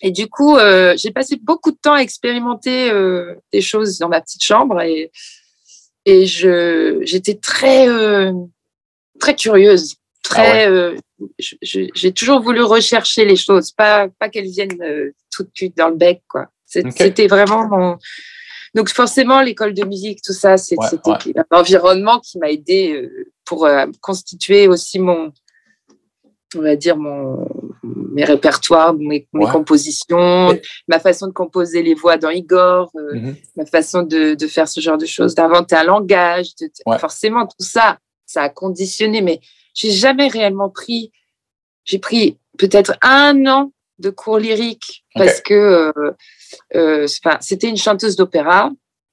Et du coup, euh, j'ai passé beaucoup de temps à expérimenter euh, des choses dans ma petite chambre et, et je, j'étais très, euh, très curieuse. Très, je- j'ai toujours voulu rechercher les choses, pas, pas qu'elles viennent tout de suite dans le bec, quoi. C'était vraiment mon. Donc, forcément, l'école de musique, tout ça, c'est- Ouais, c'était un environnement qui m'a aidé euh, pour euh, constituer aussi mon, on va dire, mon, mes répertoires, mes, mes Ouais. compositions, ma façon de composer les voix dans Igor, euh, Mhm. ma façon de, de faire ce genre de choses, d'inventer un langage. de- de- Ouais. Forcément, tout ça, ça a conditionné, mais j'ai jamais réellement pris. J'ai pris peut-être un an de cours lyriques parce que euh, euh, c'était une chanteuse d'opéra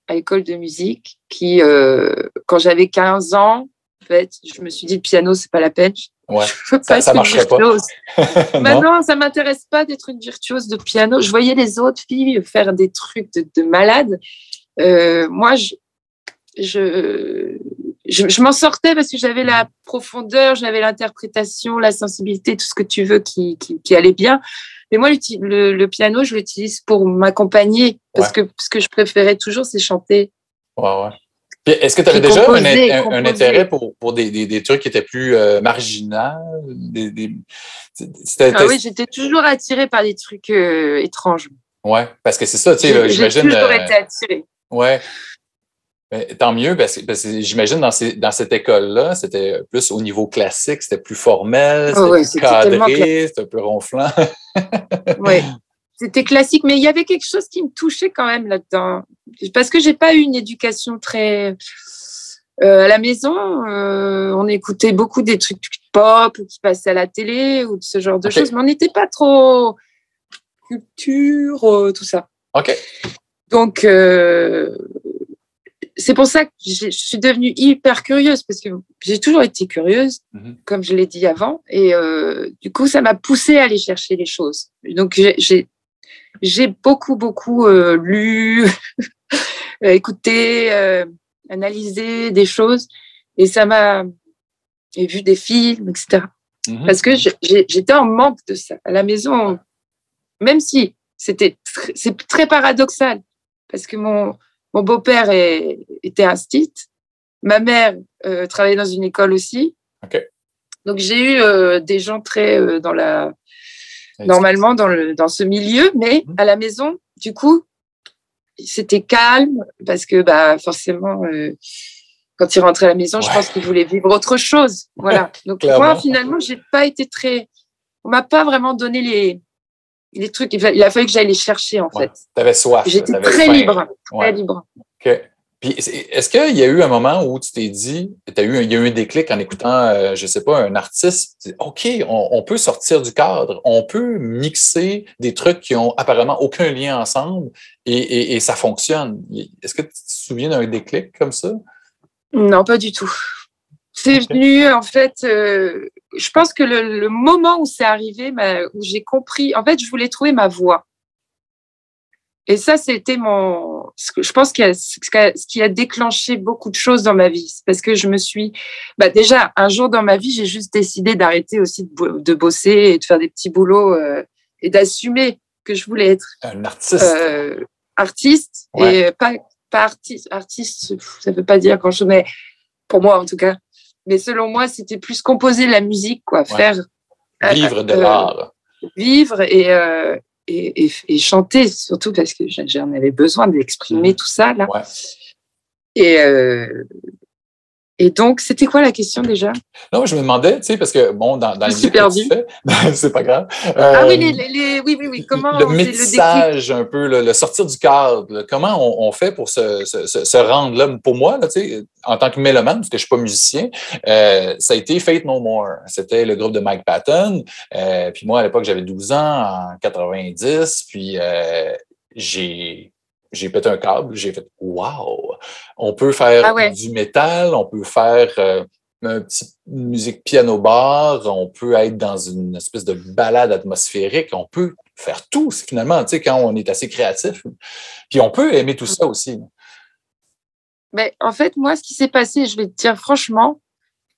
à l'école de musique qui, euh, quand j'avais 15 ans, en fait, je me suis dit le piano, c'est pas la peine. Ouais. Je veux pas ça être une marcherait pas. virtuose. Non? Maintenant, ça m'intéresse pas d'être une virtuose de piano. Je voyais les autres filles faire des trucs de, de malades. Euh, moi, je, je, je, je m'en sortais parce que j'avais la profondeur, j'avais l'interprétation, la sensibilité, tout ce que tu veux qui, qui, qui allait bien. Mais moi, le, le piano, je l'utilise pour m'accompagner parce que ce que je préférais toujours, c'est chanter. Ouais, Est-ce que tu avais déjà un, intérêt pour, pour des, des, des trucs qui étaient plus euh, marginaux? Des, Ah oui, j'étais toujours attirée par des trucs euh, étranges. ouais, parce que c'est ça, tu sais, J'ai là, j'ai j'imagine. toujours euh, été attirée. Ouais. Mais tant mieux, parce que, parce que j'imagine dans, ces, dans cette école-là, c'était plus au niveau classique, c'était plus formel, c'était Ah plus c'était tellement cadré, c'était un peu ronflant. Ouais. C'était classique, mais il y avait quelque chose qui me touchait quand même là-dedans. Parce que j'ai pas eu une éducation très. Euh, à la maison, euh, on écoutait beaucoup des trucs pop ou qui passaient à la télé ou de ce genre de choses, mais on n'était pas trop culture, euh, tout ça. OK. Donc, c'est pour ça que je suis devenue hyper curieuse parce que j'ai toujours été curieuse, Mhm. comme je l'ai dit avant, et euh, du coup, ça m'a poussée à aller chercher les choses. Donc, j'ai- j'ai beaucoup, beaucoup euh, lu, écouté, euh, analysé des choses et ça m'a. J'ai vu des films, etc. Mhm. Parce que j'étais en manque de ça. À la maison, même si c'était tr- c'est très paradoxal, parce que mon, mon beau-père est- était instit, ma mère euh, travaillait dans une école aussi. OK. Donc j'ai eu euh, des gens très euh, dans la normalement dans, le, dans ce milieu, mais Mhm. à la maison, du coup, c'était calme parce que bah, forcément, euh, quand il rentrait à la maison, je pense qu'il voulait vivre autre chose. Voilà. Donc moi, finalement, j'ai pas été très. On m'a pas vraiment donné les, les trucs. Il a fallu que j'aille les chercher en Ouais. fait. T'avais soif. J'étais très faim. libre, très Ouais. libre. OK. Puis, est- est-ce qu'il y a eu un moment où tu t'es dit, t'as eu, il y a eu un déclic en écoutant, euh, je sais pas, un artiste, tu dis, OK, on, on peut sortir du cadre, on peut mixer des trucs qui ont apparemment aucun lien ensemble et, et- et ça fonctionne. Est-ce que tu te souviens d'un déclic comme ça? Non, pas du tout. C'est venu, en fait, euh, je pense que le, le moment où c'est arrivé, où j'ai compris, en fait, je voulais trouver ma voix. Et ça, c'était mon, ce que je pense qu'il y a- ce qui a- déclenché beaucoup de choses dans ma vie. C'est parce que je me suis, bah, déjà, un jour dans ma vie, j'ai juste décidé d'arrêter aussi de, bo- de bosser et de faire des petits boulots euh, et d'assumer que je voulais être Un artiste. euh, artiste Ouais. et pas, pas artiste. Artiste, ça veut pas dire grand chose, mais pour moi en tout cas. Mais selon moi, c'était plus composer la musique, quoi, faire euh, vivre de euh, l'art. vivre et, euh, et, et, et chanter surtout parce que j'en avais besoin d'exprimer Mhm. tout ça là. Ouais. Et euh, et donc, c'était quoi la question déjà? Non, je me demandais, tu sais, parce que, bon, dans, dans le perdue. fais, c'est pas grave. Ah oui, Euh, les, les, les- oui, oui, oui. Comment le déclic? métissage un peu, le, le sortir du cadre, là. comment on, on fait pour se, se, rendre là? Pour moi, là, tu sais, en tant que mélomane, parce que je suis pas musicien, euh, ça a été Fate No More. C'était le groupe de Mike Patton. Euh, puis moi, à l'époque, j'avais 12 ans, en 90, puis j'ai j'ai pété un câble, j'ai fait Wow! On peut faire Ah ouais. du métal, on peut faire euh, un petit musique piano-bar, on peut être dans une espèce de balade atmosphérique, on peut faire tout, finalement, tu sais, quand on est assez créatif. Puis on peut aimer tout ça aussi. Mais en fait, moi, ce qui s'est passé, je vais te dire franchement,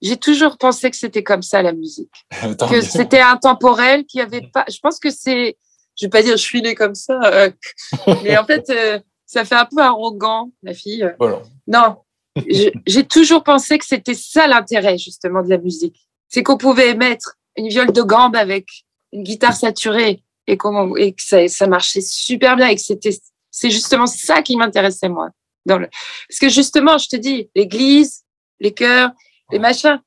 j'ai toujours pensé que c'était comme ça la musique, que c'était intemporel, qu'il y avait pas. Je pense que c'est, je vais pas dire je suis née comme ça, euh, mais en fait, euh, ça fait un peu arrogant, la fille. Voilà. Non, j'ai toujours pensé que c'était ça l'intérêt justement de la musique, c'est qu'on pouvait mettre une viole de gambe avec une guitare saturée et, qu'on- et que ça, ça marchait super bien et que c'était, c'est justement ça qui m'intéressait moi. Dans le, parce que justement, je te dis, l'église, les chœurs, les machins,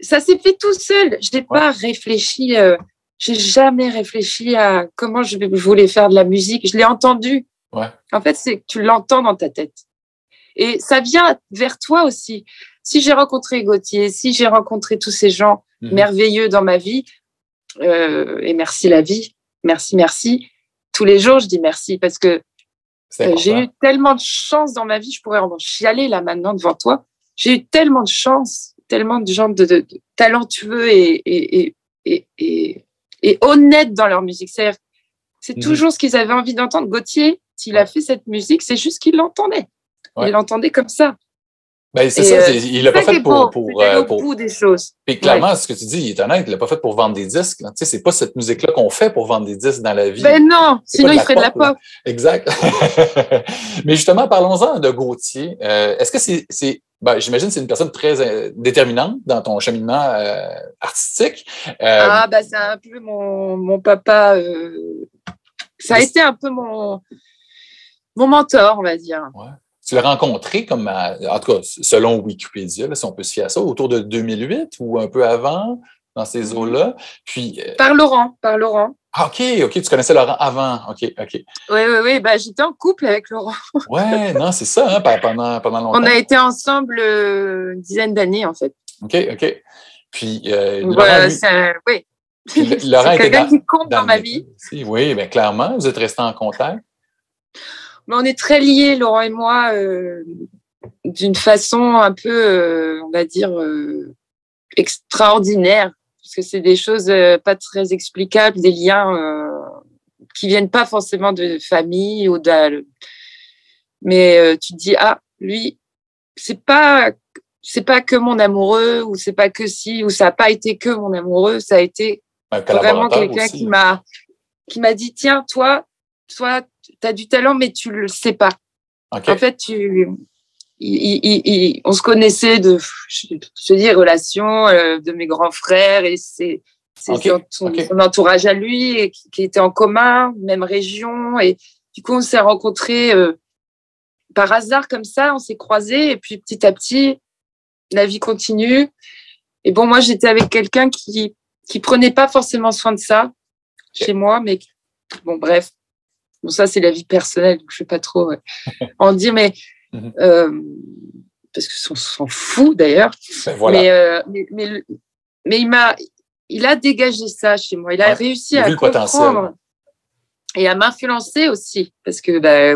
ça s'est fait tout seul. Je n'ai pas réfléchi, euh, j'ai jamais réfléchi à comment je voulais faire de la musique. Je l'ai entendu. Ouais. En fait, c'est que tu l'entends dans ta tête. Et ça vient vers toi aussi. Si j'ai rencontré Gauthier, si j'ai rencontré tous ces gens Mhm. merveilleux dans ma vie, euh, et merci la vie, merci, merci. Tous les jours, je dis merci parce que euh, j'ai eu tellement de chance dans ma vie, je pourrais en chialer là maintenant devant toi. J'ai eu tellement de chance, tellement de gens de, de- de talentueux et, et, et, et, et, honnêtes dans leur musique. C'est c'est Mhm. toujours ce qu'ils avaient envie d'entendre. Gauthier, s'il a fait cette musique, c'est juste qu'il l'entendait. Ouais. Il l'entendait comme ça. Ben, c'est ça, euh, il l'a pas fait pour. pour, c'est d'aller euh, pour- bout des choses. Puis clairement, ce que tu dis, il est honnête, il l'a pas fait pour vendre des disques. Tu sais, c'est pas cette musique-là qu'on fait pour vendre des disques dans la vie. Ben non, sinon il ferait de la pop. Exact. Mais justement, parlons-en de Gauthier. Euh, Est-ce que c'est, c'est ben, j'imagine que c'est une personne très euh, déterminante dans ton cheminement euh, artistique. Euh, Ah, bah, c'est un peu mon, mon papa. euh, ça a été un peu mon, mon mentor, on va dire. Tu l'as rencontré comme, à- en tout cas, selon Wikipédia, là, si on peut se fier à ça, autour de 2008 ou un peu avant, dans ces eaux-là. Puis, euh, Par Laurent, par Laurent. ah, OK, OK, tu connaissais Laurent avant. OK, OK. Oui, oui, oui. Bah, j'étais en couple avec Laurent. Ouais, non, c'est ça, hein, pe- pendant, pendant longtemps. On a été ensemble euh, une dizaine d'années, en fait. OK, OK. Puis, euh, Laurent, lui- un- oui. puis Laurent était quelqu'un dans, qui compte dans, ma vie. aussi. Oui, bien clairement, vous êtes restés en contact. Mais on est très liés, Laurent et moi, euh, d'une façon un peu, euh, on va dire, euh, extraordinaire. Parce que c'est des choses euh, pas très explicables, des liens euh, qui viennent pas forcément de famille ou de, mais euh, tu te dis ah lui c'est pas c'est pas que mon amoureux ou c'est pas que si ou ça a pas été que mon amoureux ça a été vraiment quelqu'un qui m'a qui m'a dit tiens toi toi tu as du talent mais tu le sais pas. En fait tu on se connaissait de je, dis relations euh, de mes grands frères et c'est son, entourage à lui et qui, était en commun même région et du coup on s'est rencontrés euh, par hasard comme ça, on s'est croisés et puis petit à petit, la vie continue. Et bon, moi, j'étais avec quelqu'un qui qui prenait pas forcément soin de ça chez moi, mais bon, bref. Bon, ça, c'est la vie personnelle, donc je vais pas trop en dire, mais mhm. euh, parce que on s'en fout d'ailleurs. Ben, euh, mais, mais, mais, il m'a, il a dégagé ça chez moi. Il a réussi à comprendre et à m'influencer aussi, parce que bah,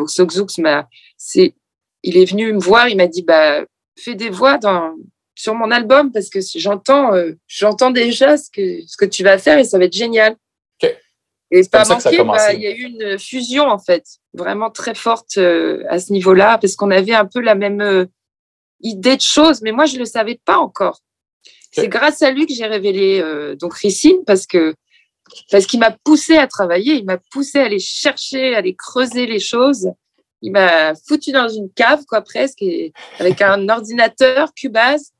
m'a c'est, il est venu me voir, il m'a dit, bah, fais des voix dans, sur mon album parce que j'entends, euh, j'entends déjà ce que, ce que tu vas faire et ça va être génial. Et c'est pas manqué, bah, il y a eu une fusion en fait, vraiment très forte euh, à ce niveau-là, parce qu'on avait un peu la même euh, idée de choses, mais moi je le savais pas encore. C'est grâce à lui que j'ai révélé donc Ricine parce que parce qu'il m'a poussé à travailler, il m'a poussé à aller chercher, à aller creuser les choses il m'a foutu dans une cave, quoi, presque, avec un ordinateur Cubase.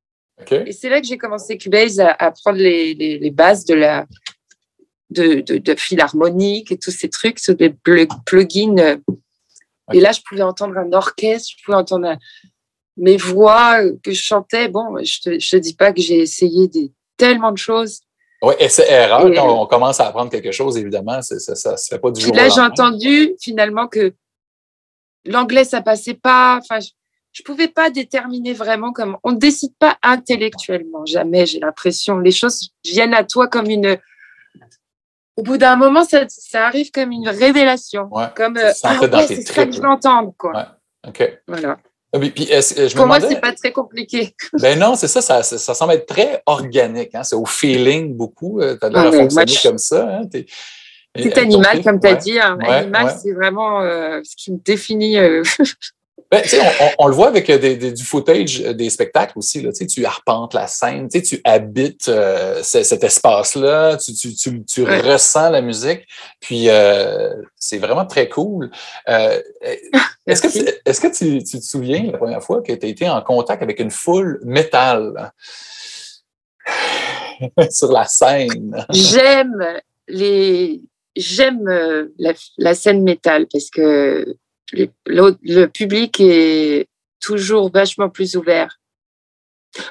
Et c'est là que j'ai commencé Cubase à, à prendre les, les, les, bases de la de, de, de philharmonique et tous ces trucs sur des plugins. Et là, je pouvais entendre un orchestre, je pouvais entendre mes voix que je chantais. Bon, je te, je te dis pas que j'ai essayé des, tellement de choses. Oui, et c'est erreur quand on commence à apprendre quelque chose, évidemment, ça ne se fait pas du jour Là, j'ai entendu finalement que l'anglais, ça passait pas. Enfin, je, ne pouvais pas déterminer vraiment comme on ne décide pas intellectuellement. Jamais, j'ai l'impression. Les choses viennent à toi comme une. Au bout d'un moment, ça, arrive comme une révélation. comme euh, ah, c'est ça que je. Quoi. OK. Voilà. Ah puis, je Pour moi, c'est pas très compliqué. ben non, c'est ça, ça, ça, semble être très organique. Hein, c'est au feeling beaucoup. Euh, tu as de fonctionner comme ça. Hein, c'est animal, comme tu as dit. Hein. animal, c'est vraiment euh, ce qui me définit. Euh. Ben, on, on, le voit avec euh, des, du footage des spectacles aussi. Là, tu arpentes la scène, tu habites cet espace-là, tu, tu, tu, tu ressens la musique. Puis c'est vraiment très cool. est-ce que, est-ce que tu, te souviens la première fois que tu as été en contact avec une foule métal sur la scène? J'aime les j'aime euh, la, scène métal parce que le, public est toujours vachement plus ouvert.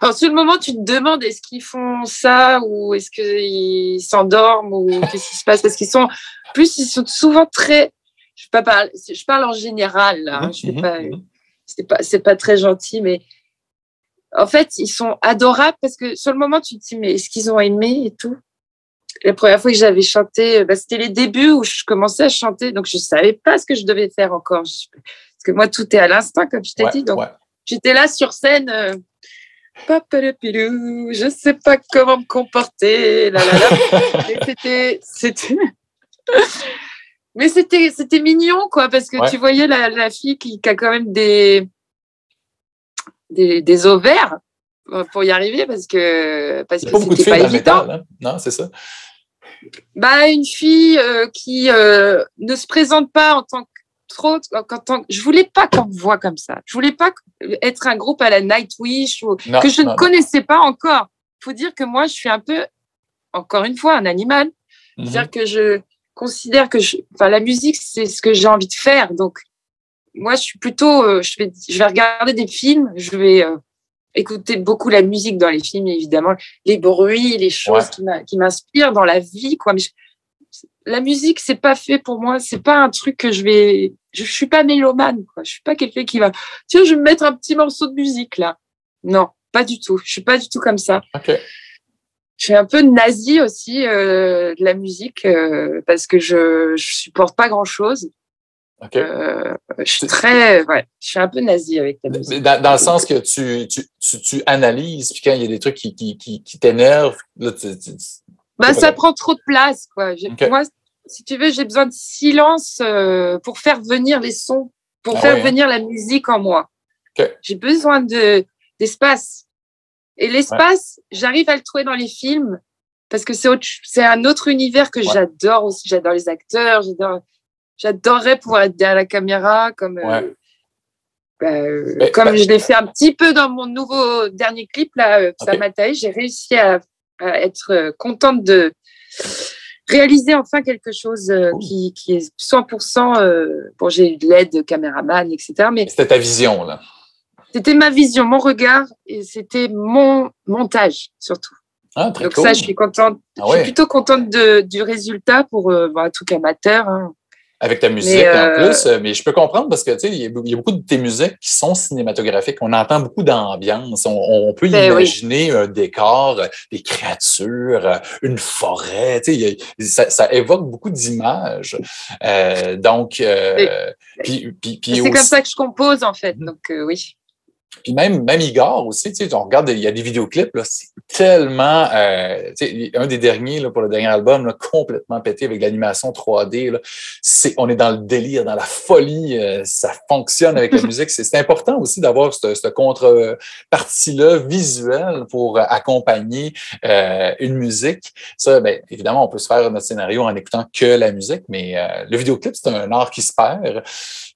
Alors, sur le moment, tu te demandes est-ce qu'ils font ça ou est-ce qu'ils s'endorment ou qu'est-ce qui se passe? Parce qu'ils sont, plus, ils sont souvent très. Je, pas parle, je parle en général, là. Hein, je pas, c'est pas, c'est pas très gentil, mais en fait, ils sont adorables parce que sur le moment, tu te dis mais est-ce qu'ils ont aimé et tout? La première fois que j'avais chanté, bah, c'était les débuts où je commençais à chanter, donc je savais pas ce que je devais faire encore. Parce que moi, tout est à l'instinct, comme je t'ai dit. Donc, j'étais là sur scène. Euh, pilou, je sais pas comment me comporter. Là, c'était, c'était, mais c'était, c'était mignon, quoi, parce que tu voyais la, la fille qui, qui, a quand même des, des, des ovaires pour y arriver parce que parce que c'était pas évident. Hein. non, c'est ça. Bah, une fille euh, qui euh, ne se présente pas en tant que trop. En tant, je voulais pas qu'on me voit comme ça. Je voulais pas être un groupe à la Nightwish ou que je ne connaissais pas encore. Faut dire que moi, je suis un peu, encore une fois, un animal. Mhm. C'est-à-dire que je considère que je, enfin, la musique, c'est ce que j'ai envie de faire. Donc, moi, je suis plutôt, euh, je vais, je vais regarder des films, je vais écouter beaucoup la musique dans les films, évidemment, les bruits, les choses qui m'inspirent dans la vie, quoi. Mais la musique, c'est pas fait pour moi. C'est pas un truc que je vais. Je, suis pas mélomane, quoi. Je suis pas quelqu'un qui va. Tiens, je vais me mettre un petit morceau de musique là. Non, pas du tout. Je suis pas du tout comme ça. Je suis un peu nazi aussi euh, de la musique euh, parce que je, je supporte pas grand chose. Euh, je suis très, ouais, je suis un peu nazi avec ta musique. Dans, dans, le sens que tu, tu, tu, tu, analyses, puis quand il y a des trucs qui, qui, qui, qui t'énervent, là, tu, bah, ça prend trop de place, quoi. Moi, si tu veux, j'ai besoin de silence euh, pour faire venir les sons, pour Ah faire oui, hein? venir la musique en moi. J'ai besoin de d'espace. Et l'espace, j'arrive à le trouver dans les films parce que c'est autre- c'est un autre univers que Ouais. j'adore aussi. J'adore les acteurs, j'adore, j'adorerais pouvoir être derrière la caméra comme, euh, Ouais. bah, euh, comme bah- je l'ai fait un petit peu dans mon nouveau dernier clip là, euh, Ok. Samataï. J'ai réussi à, à être euh, contente de réaliser enfin quelque chose euh, qui, qui est 100%. Euh, bon, j'ai eu de l'aide de caméraman, etc. Mais C'était ta vision, là. c'était ma vision, mon regard et c'était mon montage surtout. Ah, très Donc cool. ça, je suis contente. Ah Je ouais. suis plutôt contente de, du résultat pour euh, bon, un truc amateur. hein. Avec ta musique en euh, plus. euh, Mais je peux comprendre parce que tu sais, il y, a il y a beaucoup de tes musiques qui sont cinématographiques. On entend beaucoup d'ambiance. On, on peut Ben oui. imaginer un décor, euh, des créatures, une forêt. Tu sais, a- ça, ça évoque beaucoup d'images. Euh, donc, euh, puis, puis, puis C'est aussi- comme ça que je compose en fait. Mhm. Donc euh, oui. Puis même, même Igor aussi, tu sais, on regarde, il y a des vidéoclips, là, c'est tellement, euh, tu sais, un des derniers, là, pour le dernier album, là, complètement pété avec l'animation 3D, là. C'est, on est dans le délire, dans la folie, euh, ça fonctionne avec la musique. C'est, c'est important aussi d'avoir cette, cette contre-partie-là visuelle pour accompagner euh, une musique. Ça, ben, évidemment, on peut se faire notre scénario en écoutant que la musique, mais euh, le vidéoclip, c'est un art qui se perd.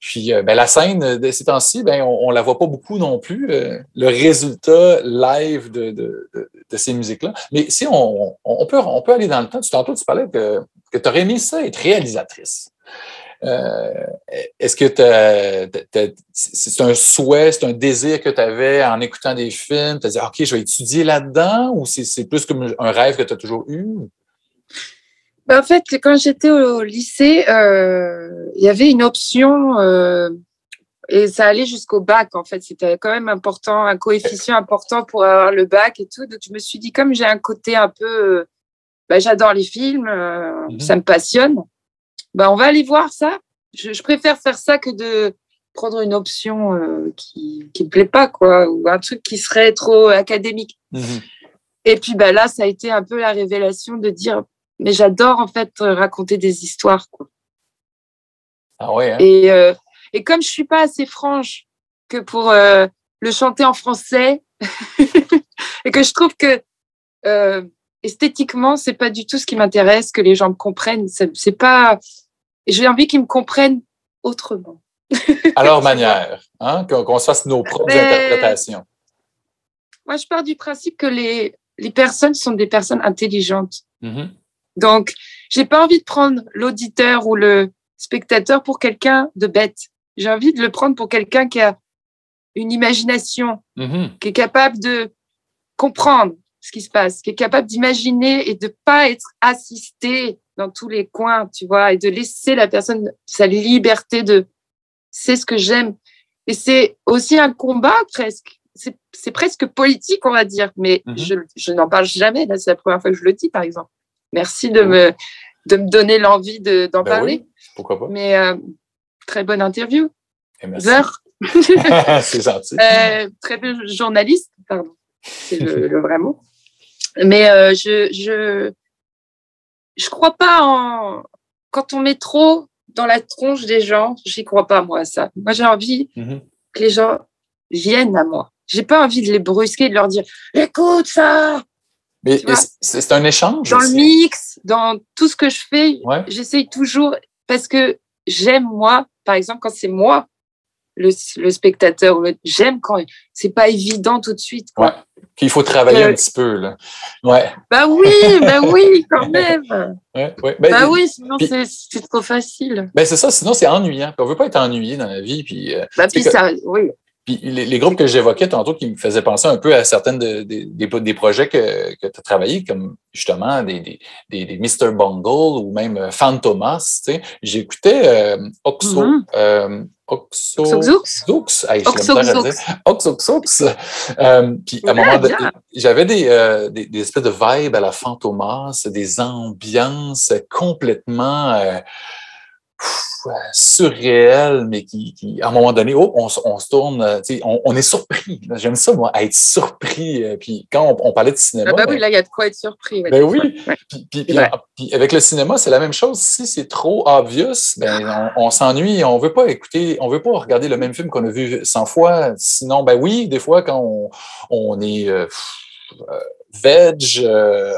Puis euh, ben, la scène de ces temps-ci, ben, on, on la voit pas beaucoup non plus, euh, le résultat live de, de, de, de ces musiques-là. Mais si on, on, peut, on peut aller dans le temps, tu, tantôt tu parlais que, que tu aurais aimé ça être réalisatrice. Euh, Est-ce que c'est un souhait, c'est un désir que tu avais en écoutant des films? Tu as dit, OK, je vais étudier là-dedans ou c'est plus comme un rêve que tu as toujours eu? Ben, en fait, quand j'étais au lycée, euh, il y avait une option euh, et ça allait jusqu'au bac. En fait, c'était quand même important, un coefficient important pour avoir le bac et tout. Donc je me suis dit, comme j'ai un côté un peu, ben, j'adore les films, euh, Mhm. ça me passionne. Ben, on va aller voir ça. Je, je préfère faire ça que de prendre une option euh, qui qui me plaît pas quoi ou un truc qui serait trop académique. Et puis bah là, ça a été un peu la révélation de dire, mais j'adore en fait euh, raconter des histoires. Quoi. Ah ouais, hein? Et, euh, et comme je suis pas assez franche que pour euh, le chanter en français, et que je trouve que euh, esthétiquement, c'est pas du tout ce qui m'intéresse, que les gens me comprennent. C'est pas. J'ai envie qu'ils me comprennent autrement. à leur manière, hein? qu'on qu'on se fasse nos propres Mais- interprétations. Moi, je pars du principe que les, les personnes sont des personnes intelligentes. Mhm. Donc, j'ai pas envie de prendre l'auditeur ou le spectateur pour quelqu'un de bête. J'ai envie de le prendre pour quelqu'un qui a une imagination, Mhm. qui est capable de comprendre ce qui se passe, qui est capable d'imaginer et de pas être assisté dans tous les coins, tu vois, et de laisser la personne sa liberté de c'est ce que j'aime. Et c'est aussi un combat presque. C'est presque politique, on va dire, mais Mhm. je, je n'en parle jamais. Là, c'est la première fois que je le dis, par exemple. Merci de me, de me donner l'envie de- d'en Ben parler. oui, pourquoi pas? Mais euh, très bonne interview. Et merci. C'est gentil. Euh, très bien journaliste, pardon, c'est le, le vrai mot. Mais euh, je, je, je crois pas en. Quand on met trop dans la tronche des gens, j'y crois pas, moi, à ça. Moi, j'ai envie Mhm. que les gens viennent à moi. J'ai pas envie de les brusquer, de leur dire écoute ça Mais c'est un échange. dans le mix, dans tout ce que je fais. Ouais. J'essaye toujours parce que j'aime moi, par exemple, quand c'est moi le, le spectateur, j'aime quand c'est pas évident tout de suite. Quoi. Ouais. Qu'il faut travailler Euh, un petit peu. Là. Ouais. Bah oui, bah oui, quand même. ouais, ouais. Ben, Bah oui, sinon c'est trop facile. ben, c'est ça, sinon c'est ennuyant. On veut pas être ennuyé dans la vie. Puis, euh, Bah puis ça, oui. Puis les, les groupes que j'évoquais tantôt qui me faisaient penser un peu à certaines de- des- des, des projets que, que tu as travaillé, comme justement des, des, des, Mr. Bungle ou même euh, Fantomas. tu sais. J'écoutais euh, Oxo. Euh. Hey, dire. Oxoxox. Euh, puis à un moment donné, j'avais des, euh, des, des espèces de vibes à la Fantomas, des ambiances complètement. euh, surréel, mais qui, qui, à un moment donné, oh, on, on se tourne, on, on, est surpris. J'aime ça, moi, être surpris. Puis quand on, parlait de cinéma. Ah bah oui, ben là, il y a de quoi être surpris. ben oui. Puis, puis, avec le cinéma, c'est la même chose. Si c'est trop obvious, ben, on, s'ennuie. On veut pas écouter, on veut pas regarder le même film qu'on a vu 100 fois. Sinon, ben oui, des fois, quand on, on est euh, veg, euh,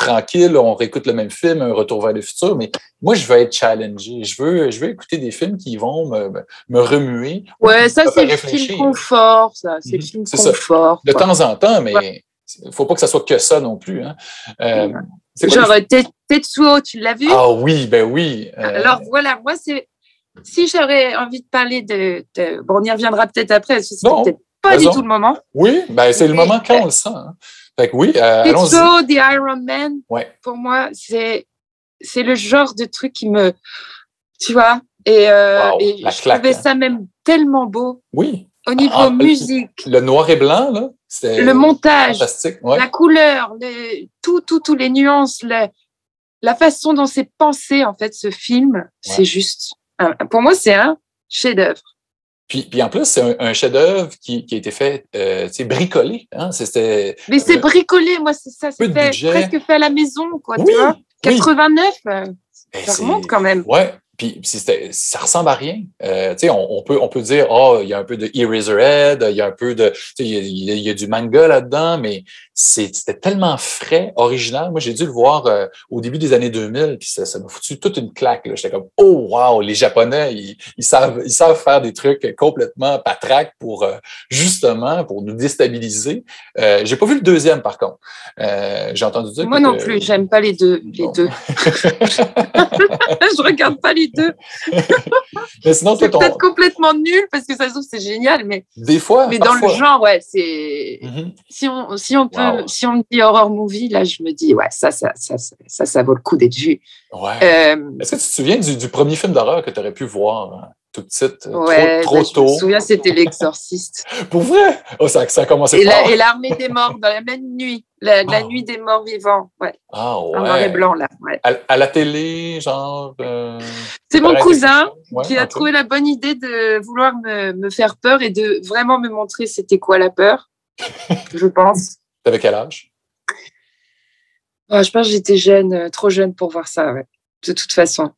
tranquille, on réécoute le même film, Un Retour vers le futur, mais moi, je veux être challengé. Je veux, je veux écouter des films qui vont me, me remuer. Ouais, ça, c'est le film confort, ça. C'est le film confort. De temps en temps, mais il ne faut pas que ça soit que ça non plus. Hein. Euh, Genre, Tetsuo, tu l'as vu? Ah oui, ben oui. Euh, Alors voilà, moi, c'est. Si j'aurais envie de parler de, Bon, on y reviendra peut-être après, que c'est peut-être pas du tout le moment. Oui, ben c'est le moment quand on le sent. Hein. Fait que oui, euh, allons-y. The Iron Man, pour moi, c'est c'est le genre de truc qui me, tu vois, et, euh, je trouvais ça même tellement beau. Oui. Au niveau ah, musique. Le, noir et blanc, là. Le montage. La couleur, tout, tout, tous les nuances, la façon dont c'est pensé, en fait, ce film, c'est juste. pour moi, c'est un chef-d'œuvre. Puis, puis, en plus, c'est un, chef-d'œuvre qui, qui, a été fait, euh, bricolé. Hein? C'était, Mais c'est euh, bricolé, moi, c'est ça. C'était presque fait à la maison, quoi. tu vois? 89, euh, ben, ça remonte quand même. Ouais. Puis, ça ressemble à rien. Euh, on, on, peut, on peut dire, oh, il y a un peu de Eraserhead, il y a un peu de, il y, y, a du manga là-dedans, mais c'était tellement frais, original. Moi, j'ai dû le voir euh, au début des années 2000, puis ça m'a foutu toute une claque. J'étais comme, oh, wow, les Japonais, ils, ils, savent, ils savent faire des trucs complètement patraques pour, euh, justement, pour nous déstabiliser. Euh, j'ai pas vu le deuxième, par contre. Euh, j'ai entendu dire Moi non plus, j'aime pas les deux. Les deux. Je regarde pas les deux. mais sinon, c'est peut-être complètement nul parce que ça se trouve, c'est génial, mais. Des fois. Mais dans le genre, ouais, c'est. Mm-hmm. Si on, si on peut si on me dit horror movie, là, je me dis, ouais, ça, ça, ça, ça, ça, vaut le coup d'être vu. Ouais. Euh, Est-ce que tu te souviens du, premier film d'horreur que tu aurais pu voir hein, tout de suite, euh, ouais, trop, trop tôt? Je me souviens, c'était L'Exorciste. Pour vrai? Oh, ça, ça a commencé et et l'armée des morts, dans la même nuit. La, la, ah. nuit des morts vivants, ouais. Ah ouais. En noir et blanc, là. Ouais. À, la télé, genre. Euh, c'est mon cousin qui a trouvé la bonne idée de vouloir me, me, faire peur et de vraiment me montrer c'était quoi la peur, je pense. T'avais quel âge? Ah, je pense que j'étais jeune, euh, trop jeune pour voir ça, ouais. de toute façon.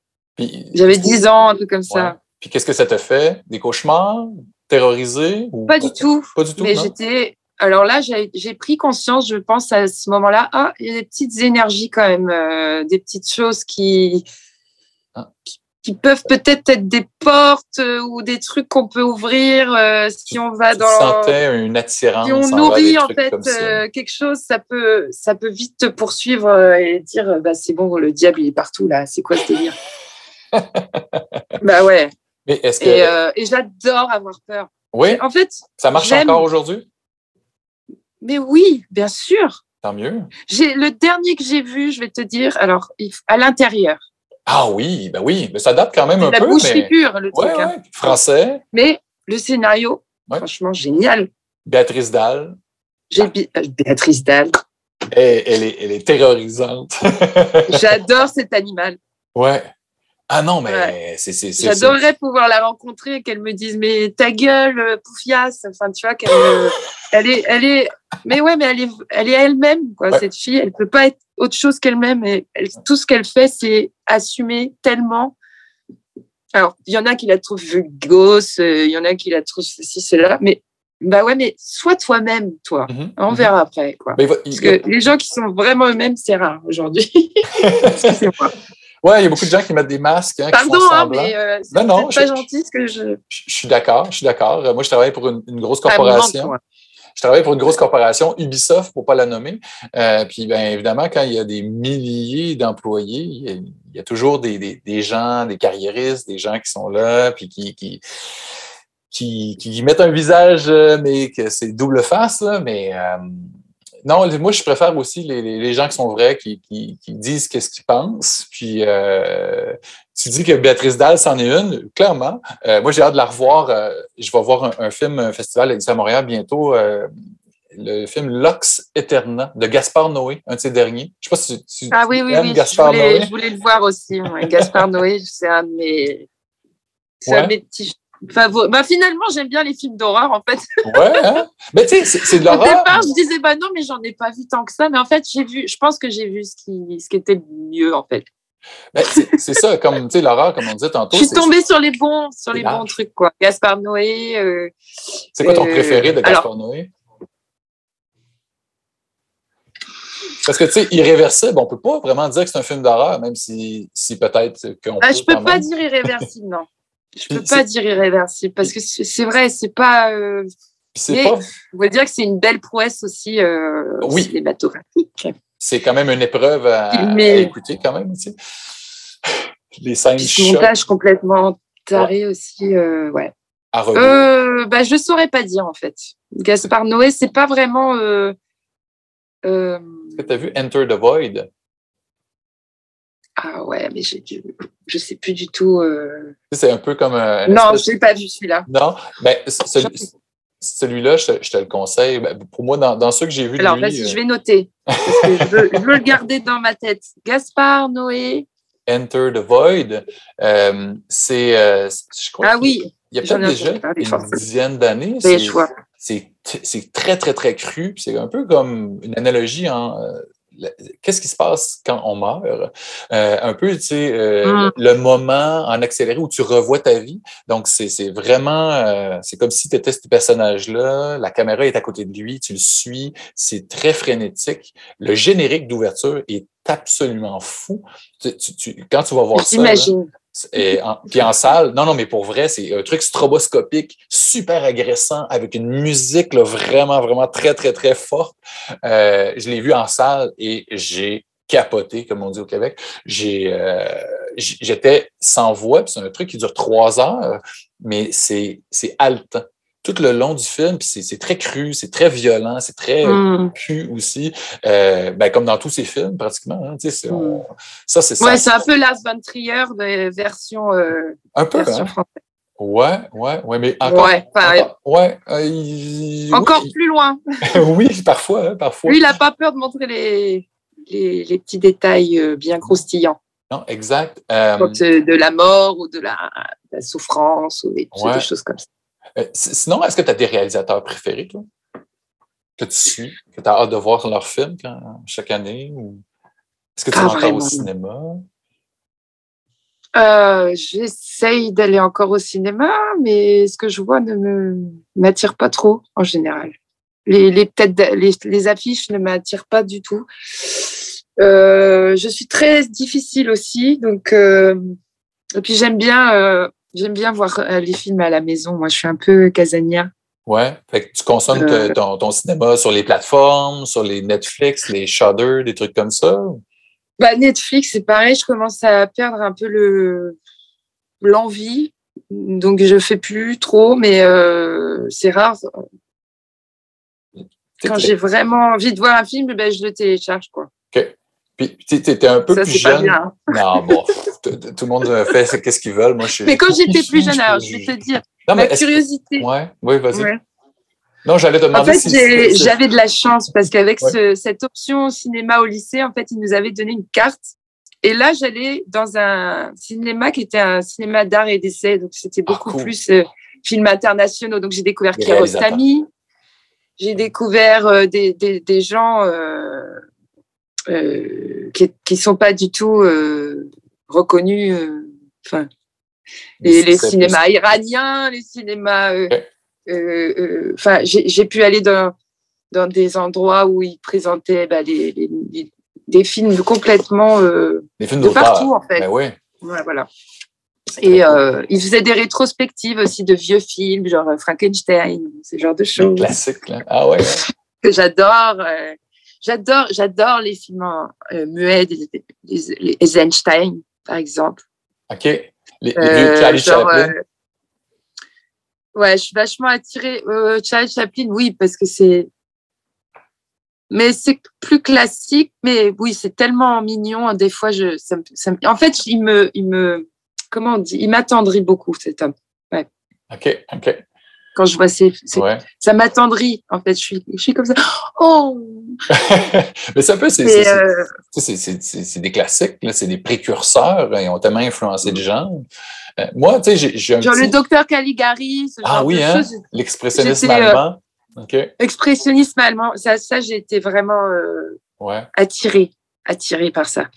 J'avais 10 ans, un truc comme ça. Puis qu'est-ce que ça te fait? Des cauchemars? Terrorisé? Pas du tout. Pas du tout. Mais j'étais. Alors là, j'ai pris conscience, je pense, à ce moment-là, ah, il y a des petites énergies quand même, euh, des petites choses qui, ah. qui qui peuvent peut-être être des portes euh, ou des trucs qu'on peut ouvrir euh, si on va dans. sentais une attirance. Si on nourrit en fait euh, quelque chose, ça peut, ça peut vite te poursuivre et dire bah, c'est bon, le diable il est partout là, c'est quoi ce délire? Bah ouais. Mais est-ce que... Et, et j'adore avoir peur. Oui? En fait. Ça marche encore aujourd'hui? Mais oui, bien sûr. Tant mieux. J'ai le dernier que j'ai vu, je vais te dire, alors à l'intérieur. Ah oui, ben oui, mais ça date quand même un peu. La bouche mais... pure, le truc. Hein. Français. Mais le scénario, franchement, génial. Béatrice Dalle. J'ai euh, Béatrice Dalle. elle, est, elle est terrorisante. J'adore cet animal. Ouais. Ah non, mais c'est. J'adorerais pouvoir la rencontrer et qu'elle me dise Mais ta gueule, euh, Poufias. Enfin, tu vois, qu'elle elle est, elle est. Mais ouais, mais elle est, elle est elle-même, quoi, cette fille. Elle peut pas être autre chose qu'elle-même. Tout ce qu'elle fait, c'est assumer tellement. Alors, il y en a qui la trouvent vulgose, euh, il y en a qui la trouvent ceci, cela, mais bah ouais, mais sois toi-même, toi. Mhm, On mhm. verra après. Quoi. Parce que les gens qui sont vraiment eux-mêmes, c'est rare aujourd'hui. Excusez-moi. Ouais, il y a beaucoup de gens qui mettent des masques. Hein, Pardon, hein, mais euh, c'est pas gentil ce que je. Je, suis d'accord, je suis d'accord. Moi, je travaille pour une, grosse corporation. je travaille pour une grosse corporation, Ubisoft, pour pas la nommer. Euh, puis, bien évidemment, quand il y a des milliers d'employés, il, y a toujours des, des, des, gens, des carriéristes, des gens qui sont là, puis qui, qui, qui, qui mettent un visage, euh, mais que c'est double face, là, mais. Euh, non, moi, je préfère aussi les, les, gens qui sont vrais, qui, qui, qui disent qu'est-ce qu'ils pensent. Puis, euh, tu dis que Béatrice Dalle, c'en est une, clairement. Euh, moi, j'ai hâte de la revoir. Euh, je vais voir un, film, un festival à Montréal bientôt. le film Lux Eterna de Gaspard Noé, un de ses derniers. Je sais pas si tu, ah, oui, oui, oui. Gaspard je voulais, Noé. Je voulais le voir aussi. Gaspard Noé, c'est un de mes, c'est un de mes petits Bah, finalement, j'aime bien les films d'horreur, en fait. Ouais, hein? Mais tu sais, c'est de l'horreur. Au départ, je disais, bah non, mais j'en ai pas vu tant que ça. Mais en fait, j'ai vu, je pense que j'ai vu ce qui, ce qui était le mieux, en fait. Ben, c'est ça, comme tu sais, l'horreur, comme on disait tantôt. Je suis tombée sur les bons, sur les bons trucs, quoi. Gaspard Noé. Euh, c'est quoi ton euh, préféré de Gaspard alors, Noé? Parce que, tu sais, irréversible, on peut pas vraiment dire que c'est un film d'horreur, même si, si peut-être qu'on ah, peut. Je peux pas même. dire irréversible, non. Je peux pas dire irréversible, parce que c'est vrai, c'est pas. Euh, pas... on va dire que c'est une belle prouesse aussi euh, oui. cinématographique. C'est quand même une épreuve à, mais... à écouter, quand même. Tu sais. Les scènes Puis montage complètement taré ouais. aussi, euh, ouais. À euh, bah, je saurais pas dire en fait. Gaspard Noé, c'est pas vraiment. Euh, euh... Est-ce que tu as vu Enter the Void? Ah ouais, mais j'ai dû... je sais plus du tout. Euh... C'est un peu comme. Un non, je l'ai pas vu celui-là. Non, ben, celui, celui-là, je, je, te le conseille. Ben, pour moi, dans, dans ceux que j'ai vus. Alors, vas-y, euh... je vais noter. Parce que je, veux, je veux le garder dans ma tête. Gaspard Noé. Enter the Void. Euh, c'est. Euh, je crois ah oui. Il y a peut-être déjà une dizaine d'années. C'est très, très, très cru. C'est un peu comme une analogie en. Qu'est-ce qui se passe quand on meurt? Euh, un peu, tu sais, euh, mm. le moment en accéléré où tu revois ta vie. Donc, c'est vraiment, euh, c'est comme si tu étais ce personnage-là, la caméra est à côté de lui, tu le suis, c'est très frénétique. Le générique d'ouverture est absolument fou. Tu, tu, quand tu vas voir ça. Là, et en, puis en salle, non, non, mais pour vrai, c'est un truc stroboscopique, super agressant, avec une musique là, vraiment, vraiment très, très, très forte. Euh, je l'ai vu en salle et j'ai capoté, comme on dit au Québec. J'ai, euh, j'étais sans voix, c'est un truc qui dure trois heures, mais c'est, c'est haletant tout le long du film, puis c'est très cru, c'est très violent, c'est très mm. cru aussi, euh, ben, comme dans tous ces films pratiquement. Hein, mm. on, ça, c'est ça. Ouais, c'est un peu Lars von Trier de version, euh, un peu, version hein? française. Ouais, ouais, ouais, mais encore, ouais, encore, ouais, euh, il, encore oui. plus loin. oui, parfois, hein, parfois. Lui, il n'a pas peur de montrer les, les, les petits détails euh, bien croustillants. Non, exact. de la mort ou de la, de la souffrance ou des, ouais. des choses comme ça. Euh, sinon, est-ce que tu as des réalisateurs préférés, toi? Que tu suis, que tu as hâte de voir leur film quand, chaque année? Ou... Est-ce que tu Pas vas encore au cinéma? Euh, J'essaye d'aller encore au cinéma, mais ce que je vois ne me m'attire pas trop en général. Les, les, affiches ne m'attirent pas du tout. Euh, je suis très difficile aussi, donc euh, et puis j'aime bien j'aime bien voir euh, les films à la maison. Moi, je suis un peu casanière. Ouais. Fait que tu consommes Euh. te- ton, ton cinéma sur les plateformes, sur les Netflix, les Shudder, des trucs comme ça? Bah, Netflix, c'est pareil, je commence à perdre un peu le l'envie, donc je fais plus trop, mais euh, c'est rare. Quand j'ai vraiment envie de voir un film, ben, je le télécharge, quoi. Puis tu étais un peu Ça, plus c'est pas jeune. bien. hein. Non, bon, tout le monde fait ce qu'est-ce qu'ils veulent. Moi, je. Mais quand j'étais plus jeune, je- alors je vais te dire, Non, ma que- curiosité. Ouais, oui, vas-y. Ouais. Non, j'allais te En demander fait, si. j'avais de la chance parce qu'avec Ouais. ce- cette option cinéma au lycée, en fait, ils nous avaient donné une carte. Et là, j'allais dans un cinéma qui était un cinéma d'art et d'essai. Donc, c'était beaucoup Ah, cool. plus euh, films internationaux. Donc, j'ai découvert Kiarostami. J'ai découvert euh, des, des, des gens euh, euh, qui qui sont pas du tout euh, reconnus. euh, Enfin, les, cinémas iraniens, les cinémas. Ouais. Enfin, j'ai pu aller dans, dans des endroits où ils présentaient bah, les- les- les- des films complètement Des films de partout, en fait. Ben oui. ouais, voilà. Et euh, ils faisaient des rétrospectives aussi de vieux films, genre Frankenstein, ce genre de choses classiques, là. Ah ouais. que j'adore. J'adore, j'adore les films en, euh, muets, les, les Eisenstein, par exemple. OK. Les, les Euh, Charlie genre, Chaplin. euh, ouais, je suis vachement attirée. Charlie Chaplin, oui, parce que c'est. Mais c'est plus classique, mais oui, c'est tellement mignon. hein, Des fois, je, ça, me- ça me- en fait, il me, il me, comment on dit, il m'attendrit beaucoup cet homme. OK, OK. Quand je vois ces, ça m'attendrit en fait. Je suis, je suis comme ça. Oh. Mais c'est un peu, c'est euh... des classiques, c'est des précurseurs. Ils ont tellement influencé le genre. Euh, moi, tu sais, j'ai un Genre le docteur Caligari, ce ah, oui, hein? L'expressionnisme euh, allemand. Expressionnisme allemand. Ça, ça j'ai été vraiment euh, ouais. attirée, attirée par ça.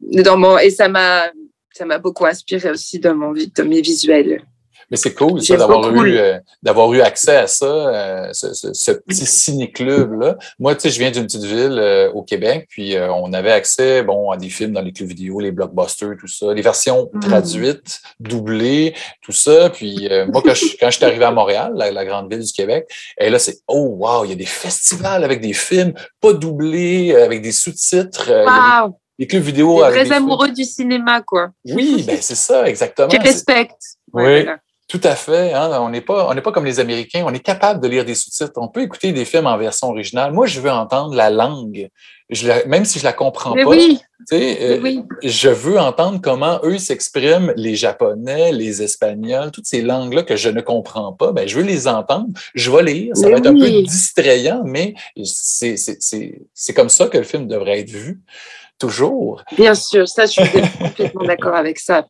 Dans mon, et ça m'a, ça m'a beaucoup inspiré aussi dans, mon, dans mes visuels. Mais c'est cool ça d'avoir eu euh, d'avoir eu accès à ça, euh, ce, ce, ce, petit ciné-club là. Moi, tu sais, je viens d'une petite ville euh, au Québec, puis on avait accès, bon, à des films dans les clubs vidéo, les blockbusters, tout ça, les versions mm. traduites, doublées, tout ça. Puis moi, quand je, quand je suis arrivé à Montréal, la, grande ville du Québec, et là, c'est oh wow, il y a des festivals avec des films pas doublés, avec des sous-titres. Wow. Les clubs vidéo. Des vrais amoureux du cinéma, quoi. Oui, ben c'est ça, exactement. Je respecte. oui. Tout à fait. Hein. On n'est pas, on n'est pas comme les Américains. On est capable de lire des sous-titres. On peut écouter des films en version originale. Moi, je veux entendre la langue, je même si je la comprends pas. Oui. Euh, oui. Je veux entendre comment eux s'expriment, les Japonais, les Espagnols, toutes ces langues-là que je ne comprends pas. Ben, je veux les entendre. Je vais lire. Ça va être un peu distrayant, mais c'est, c'est comme ça que le film devrait être vu toujours. Bien sûr, ça, je suis complètement d'accord avec ça.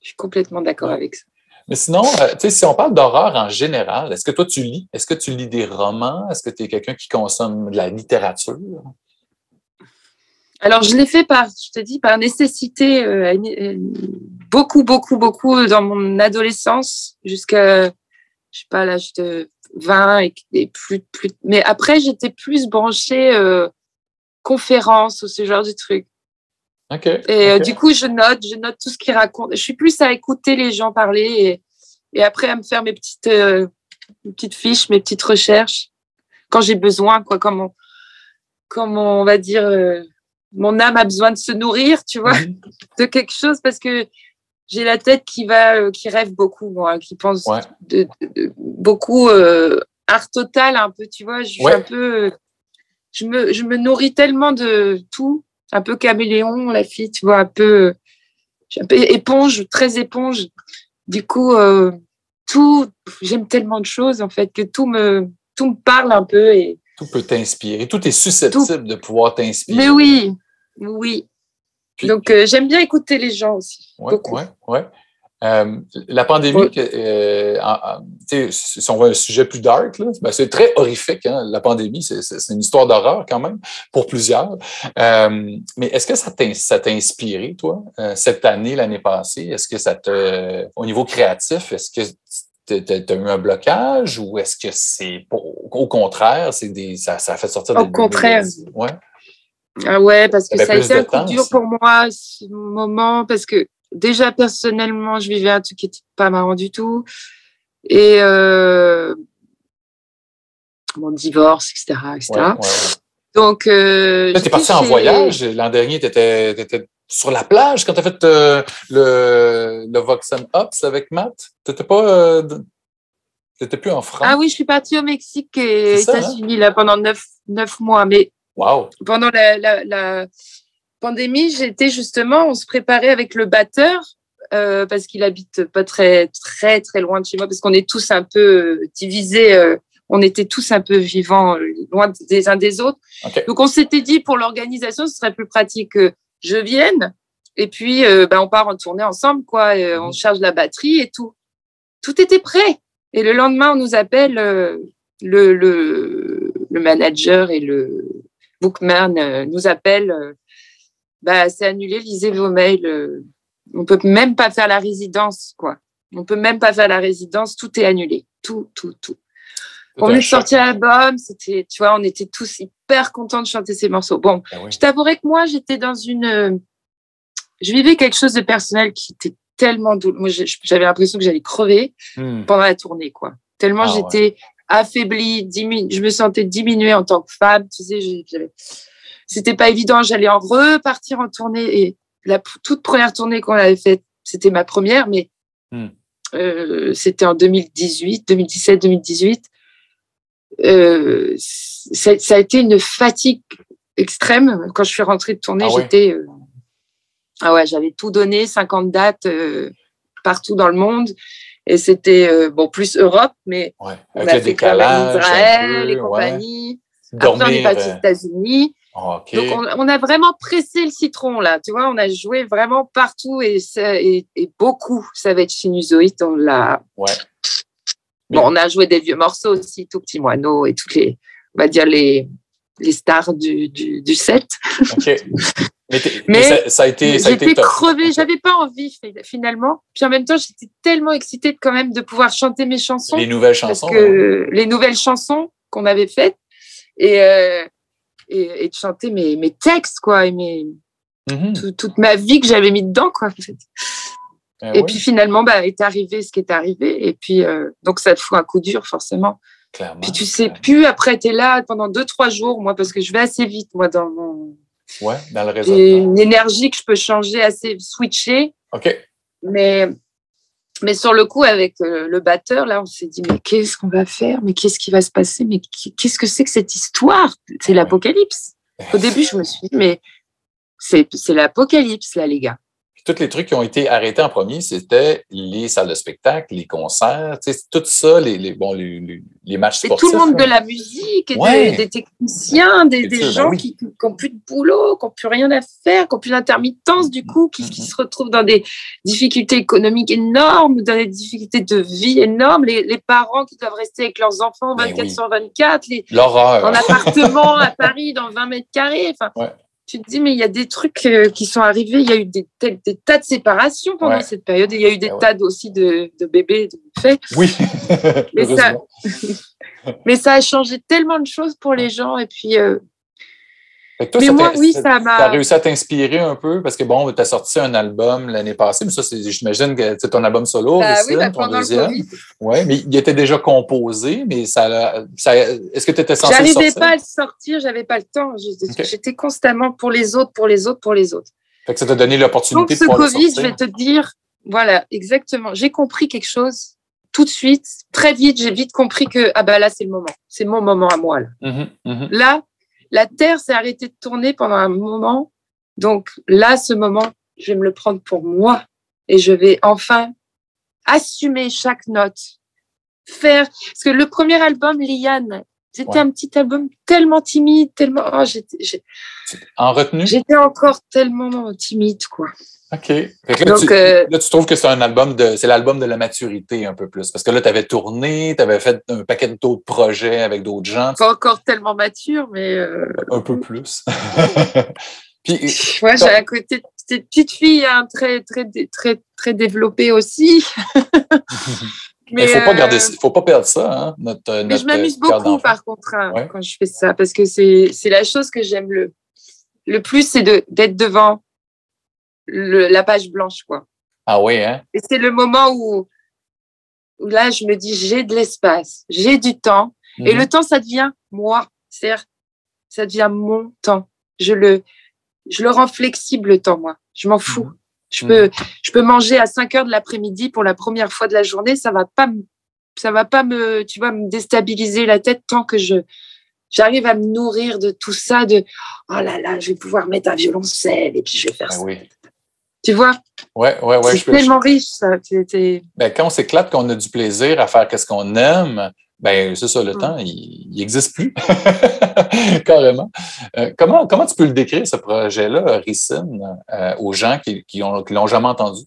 Je suis complètement d'accord avec ça. Mais sinon, euh, sais, si on parle d'horreur en général, est-ce que toi tu lis? Est-ce que tu lis des romans? Est-ce que tu es quelqu'un qui consomme de la littérature? Alors, je l'ai fait par, je te dis, par nécessité, euh, euh, beaucoup, beaucoup, beaucoup dans mon adolescence, jusqu'à, je sais pas, l'âge de 20 et, plus, plus. Mais après, j'étais plus branchée euh, conférence ou ce genre de Et euh, du coup, je note, je note tout ce qu'ils racontent. Je suis plus à écouter les gens parler et, et après à me faire mes petites, euh, petites fiches, mes petites recherches quand j'ai besoin, quoi, comme on, comme on va dire, euh, mon âme a besoin de se nourrir, tu vois, mhm. de quelque chose parce que j'ai la tête qui va, qui rêve beaucoup, moi, qui pense de, beaucoup art total, un peu, tu vois. Je suis un peu, je me, je me nourris tellement de tout un peu caméléon, la fille, tu vois, un peu, un peu éponge, très éponge. Du coup, euh, tout, j'aime tellement de choses en fait que tout me, tout me parle un peu et tout peut t'inspirer. Tout est susceptible de pouvoir t'inspirer. Mais oui, oui. Donc euh, j'aime bien écouter les gens aussi. Oui, oui, oui. Euh, la pandémie, euh, si on veut un sujet plus dark, ben, c'est très horrifique. Hein, la pandémie, c'est une histoire d'horreur quand même pour plusieurs. Euh, mais est-ce que ça t'a inspiré, toi, cette année, l'année passée? Est-ce que ça te, au niveau créatif, est-ce que tu as eu un blocage ou est-ce que c'est au contraire, c'est des, ça, ça a fait sortir au des. Au contraire. Ouais. Ah ouais, parce que ça a été un coup dur pour moi ce moment, parce que déjà personnellement, je vivais un truc qui n'était pas marrant du tout. Et euh, mon divorce, etc. Donc. Euh, tu es parti en voyage. L'an dernier, tu étais, sur la plage quand tu as fait euh, le, le Voxen Ups avec Matt. Tu n'étais pas. Euh, tu plus en France. Ah oui, je suis partie au Mexique et aux hein? États-Unis là pendant neuf, neuf mois. Mais wow. pendant la, la pandémie, j'étais justement, on se préparait avec le batteur euh, parce qu'il habite pas très très très loin de chez moi parce qu'on est tous un peu euh, divisés. Euh, on était tous un peu vivants loin des uns des autres. Donc on s'était dit pour l'organisation, ce serait plus pratique que je vienne et puis ben, on part en tournée ensemble quoi. on mhm. charge la batterie et tout. Tout était prêt. Et le lendemain, on nous appelle le, le, le manager et le bookman nous appellent bah, c'est annulé, lisez vos mails. Euh, on peut même pas faire la résidence, quoi. On peut même pas faire la résidence, tout est annulé. Tout, tout, tout. On est sorti l'album, c'était, tu vois, on était tous hyper contents de chanter ces morceaux. Bon, ah je t'avouerai que moi, j'étais dans une, je vivais quelque chose de personnel qui était tellement douloureux. Moi, j'avais l'impression que j'allais crever hmm. pendant la tournée, quoi. Tellement ah j'étais affaiblie, je me sentais diminuée en tant que femme, tu sais, j'avais, c'était pas évident. J'allais en repartir en tournée et la toute première tournée qu'on avait faite, c'était ma première, mais hmm. euh, c'était en 2018, 2017, 2018. Euh, ça, ça, a été une fatigue extrême. Quand je suis rentrée de tournée, ah j'étais. Euh, ah ouais, j'avais tout donné, 50 dates euh, partout dans le monde. Et c'était bon plus Europe, mais Ouais. on Avec a fait quand même. Israël ouais. Après, on Dormir. est parti aux euh, États-Unis. OK. Donc, on, on a vraiment pressé le citron, là. Tu vois, on a joué vraiment partout et, et, et beaucoup. Ça va être sinusoïde. On l'a. Ouais. Bon, on a joué des vieux morceaux aussi, tout petit moineau et toutes les, on va dire les, les stars du, du, du set. OK. Mais, Mais mais ça, ça a été, ça a été J'étais crevée, j'avais pas envie fi- finalement. Puis en même temps, j'étais tellement excitée quand même de pouvoir chanter mes chansons. Les nouvelles parce chansons. que les nouvelles chansons qu'on avait faites et, euh, et, et de chanter mes, mes textes, quoi, et mes. Mhm. tout- toute ma vie que j'avais mis dedans, quoi. en fait. Ben Et puis finalement, bah, est arrivé ce qui est arrivé. Et puis, euh, donc ça te fout un coup dur, forcément. clairement. Puis tu sais plus, après, tu es là pendant deux, trois jours, moi, parce que je vais assez vite, moi, dans mon. Ouais, dans le J'ai raisonnement. une énergie que je peux changer assez, switcher. OK. Mais, mais sur le coup, avec euh, le batteur, là, on s'est dit, mais qu'est-ce qu'on va faire? Mais qu'est-ce qui va se passer? Mais qu'est-ce que c'est que cette histoire? C'est l'apocalypse. Au début, je me suis dit, mais c'est c'est l'apocalypse, là, les gars. Tous les trucs qui ont été arrêtés en premier, c'était les salles de spectacle, les concerts, tout ça, les, les, bon, les, les, les matchs Et sportifs. tout le monde là. de la musique, et Ouais. des, des techniciens, des, C'est des sûr, ben gens oui. qui n'ont plus de boulot, qui n'ont plus rien à faire, qui n'ont plus d'intermittence, du coup, qui, qui Mhm. se retrouvent dans des difficultés économiques énormes, dans des difficultés de vie énormes, les, parents qui doivent rester avec leurs enfants Ben 24 oui. sur 24, les, L'horreur. en appartement à Paris dans 20 mètres carrés. Enfin, Ouais. Tu te dis, mais il y a des trucs euh, qui sont arrivés. Il y a eu des, tas de séparations pendant Ouais. cette période. Et il y a eu des Ah ouais. tas aussi de, de bébés de faits. Oui. Mais ça, Heureusement. mais ça a changé tellement de choses pour les gens. Et puis, euh, Fait que toi, mais ça moi, oui, ça- ça T'as m'a. réussi à t'inspirer un peu? Parce que bon, tu as sorti un album l'année passée, mais ça, j'imagine que c'est ton album solo, Ricine, oui, bah, ton le deuxième. Oui, mais il était déjà composé, mais ça, ça est-ce que tu étais censé le j'arrivais pas à le sortir. J'avais pas le temps. J'étais constamment pour les autres, pour les autres, pour les autres. Fait que ça t'a donné l'opportunité de ce pouvoir le Covid, je sortir. vais te dire, voilà, exactement. J'ai compris quelque chose tout de suite, très vite. J'ai vite compris que, ah bah là, c'est le moment. C'est mon moment à moi, là. Mhm, mhm. Là, la Terre s'est arrêtée de tourner pendant un moment. Donc là, ce moment, je vais me le prendre pour moi et je vais enfin assumer chaque note. Faire. Parce que le premier album, Liane, c'était Ouais. un petit album tellement timide, tellement. oh, j'étais- En retenue? J'étais encore tellement timide, quoi. OK. Là, Donc, tu, euh, là, tu trouves que c'est un album de. C'est l'album de la maturité un peu plus. Parce que là, tu avais tourné, tu avais fait un paquet d'autres projets avec d'autres gens. Pas encore tellement mature, mais euh, Un peu plus. Puis, ouais, j'ai un côté cette petite fille hein, très, très, très, très développée aussi. il ne faut pas euh, garder, faut pas perdre ça, hein, notre, Mais notre je m'amuse beaucoup, par contre, hein, Ouais. quand je fais ça, parce que c'est la chose que j'aime le, le plus, c'est de- d'être devant le- la page blanche, quoi. Ah oui, hein? Et c'est le moment où, où là, je me dis, j'ai de l'espace, j'ai du temps, et Mhm. le temps, ça devient moi. C'est-à-dire, ça devient mon temps. Je le, je le rends flexible, le temps, moi. Je m'en fous. Mhm. Je peux, je peux manger à 5 heures de l'après-midi pour la première fois de la journée. Ça va pas me, ça va pas me, tu vois, me déstabiliser la tête tant que je, j'arrive à me nourrir de tout ça, de, oh là là, je vais pouvoir mettre un violoncelle et puis je vais faire Ben ça. oui. Tu vois, Ouais, ouais, ouais. c'est je peux- je- tellement riche, ça. C'est- ben, quand on s'éclate, qu'on a du plaisir à faire ce qu'on aime, ben c'est ça, le Mm. temps, il n'existe plus. Carrément. Euh, comment, comment tu peux le décrire, ce projet-là, Ricine, euh, aux gens qui qui ont- qui l'ont jamais entendu?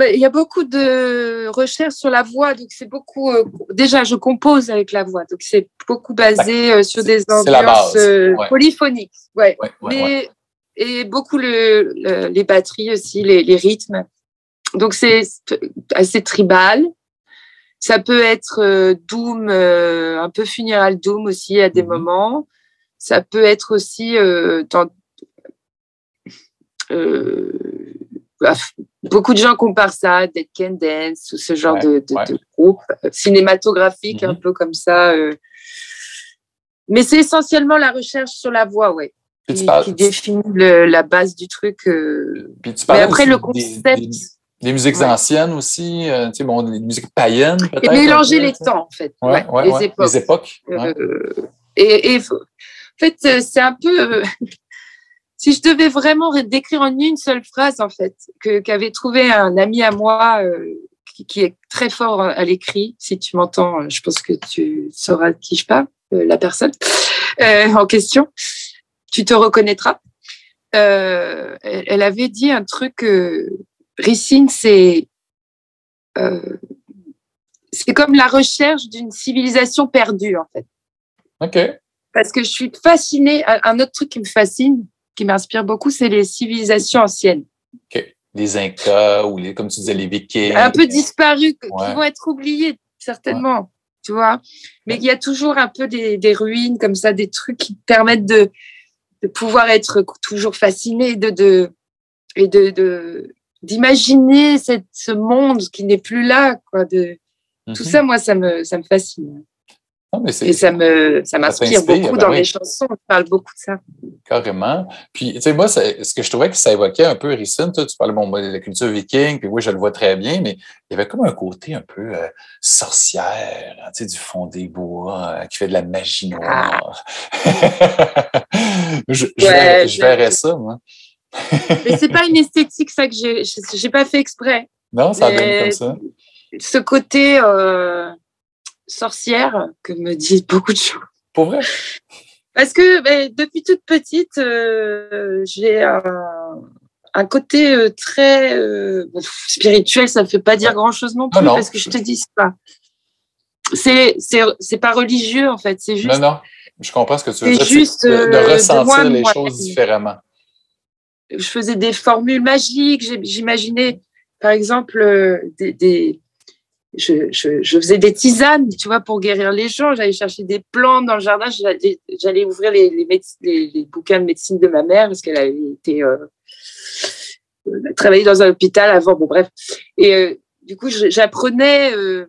Ben, Il y a beaucoup de recherches sur la voix, donc c'est beaucoup. euh, déjà, je compose avec la voix, donc c'est beaucoup basé euh, sur des ambiances polyphoniques. Ouais. Ouais, ouais, Mais ouais. Et beaucoup le, le- les batteries aussi, les, les rythmes. Donc c'est assez tribal. Ça peut être euh, doom, euh, un peu funéral doom aussi à des Mhm. moments. Ça peut être aussi euh, dans, bah, beaucoup de gens comparent ça à Dead Can Dance ou ce genre Ouais, de, de- ouais. de groupe cinématographique un Mhm. peu comme ça. Mais c'est essentiellement la recherche sur la voix, ouais, qui, définit le- la base du truc. euh. puis tu Mais après, le concept, Des, des musiques Ouais. anciennes aussi, euh, tu sais, bon, des musiques païennes, peut-être. et mélanger les temps, en fait, Ouais, ouais, ouais, les époques. Les époques. ouais. Euh, et, en fait, euh, c'est un peu. euh, si je devais vraiment décrire en une seule phrase, en fait, que qu'avait trouvé un ami à moi qui, est très fort à l'écrit, si tu m'entends, je pense que tu sauras de qui je parle, la personne euh, en question. Tu te reconnaîtras. Euh, elle, elle, avait dit un truc. Ricine, c'est c'est comme la recherche d'une civilisation perdue, en fait. OK. Parce que je suis fascinée. Un autre truc qui me fascine, qui m'inspire beaucoup, c'est les civilisations anciennes. OK. Les Incas ou les, comme tu disais, les Vikings. Un peu disparus, ouais. qui vont être oubliés, certainement. Ouais. Tu vois Mais il y a toujours un peu des, des, ruines comme ça, des trucs qui permettent de, de pouvoir être toujours fasciné de, de, et de, de, d'imaginer ce monde qui n'est plus là, quoi, de. Tout ça, moi, ça me, ça me fascine. Non, mais et ça me, ça m'inspire beaucoup ben dans oui. les chansons. On parle beaucoup de ça. Carrément. Puis, tu sais, moi, ce que je trouvais que ça évoquait un peu, Ricine, tu parlais bon, de la culture viking, puis oui, je le vois très bien, mais il y avait comme un côté un peu euh, sorcière, tu sais, du fond des bois, euh, qui fait de la magie noire. Ah. je, verrais, je verrais ça, moi. mais c'est pas une esthétique, ça, que j'ai, j'ai pas fait exprès. Non, ça donne comme ça ce côté euh, sorcière que me disent beaucoup de choses. Pour vrai? Parce que ben, depuis toute petite, euh, j'ai un, un, côté euh, très bon, spirituel. Ça ne fait pas dire grand-chose non plus, non, non. parce que je te dis ça. C'est c'est pas religieux en fait. C'est juste. Non non. Je comprends ce que tu veux dire. Juste de, de ressentir de moi, les moi, choses différemment. Je faisais des formules magiques. J'imaginais, par exemple, des, des je, faisais des tisanes, tu vois, pour guérir les gens. J'allais chercher des plantes dans le jardin. J'allais ouvrir les, bouquins de médecine de ma mère parce qu'elle avait été euh, travaillé dans un hôpital avant. Bon, bref. Et euh, du coup, j'apprenais euh,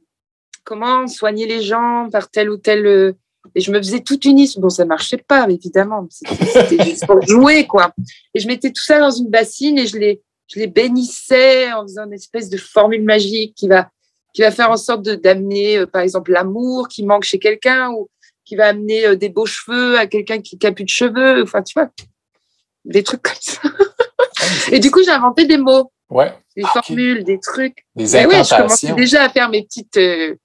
comment soigner les gens par tel ou tel. Euh, et je me faisais toute une liste. Bon, ça marchait pas, évidemment. C'était juste pour jouer, quoi. Et je mettais tout ça dans une bassine et je les, je les bénissais en faisant une espèce de formule magique qui va qui va faire en sorte d'amener, euh, par exemple, l'amour qui manque chez quelqu'un ou qui va amener euh, des beaux cheveux à quelqu'un qui n'a plus de cheveux. Enfin, tu vois, des trucs comme ça. Et du coup, j'ai inventé des mots, ouais. des okay. formules, des trucs. Des incantations. Ouais, je commençais déjà à faire mes petites, euh,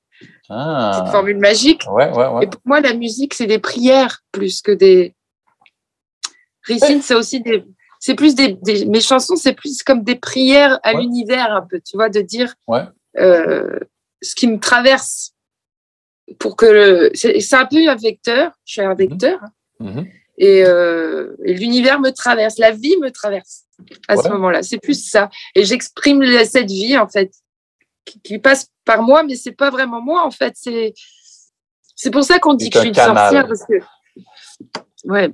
ah. petites formules magiques. Ouais, ouais, ouais. Et pour moi, la musique, c'est des prières plus que des. Ricine, c'est aussi des. C'est plus des, des, Mes chansons, c'est plus comme des prières à l'univers, un peu, tu vois, de dire. Euh, ce qui me traverse pour que c'est un peu un vecteur, je suis un vecteur, mm -hmm. et, euh, et l'univers me traverse, la vie me traverse à ouais. ce moment-là. C'est plus ça, et j'exprime cette vie en fait qui, qui, passe par moi, mais c'est pas vraiment moi en fait. C'est c'est pour ça qu'on dit que je suis une sorcière parce que ouais.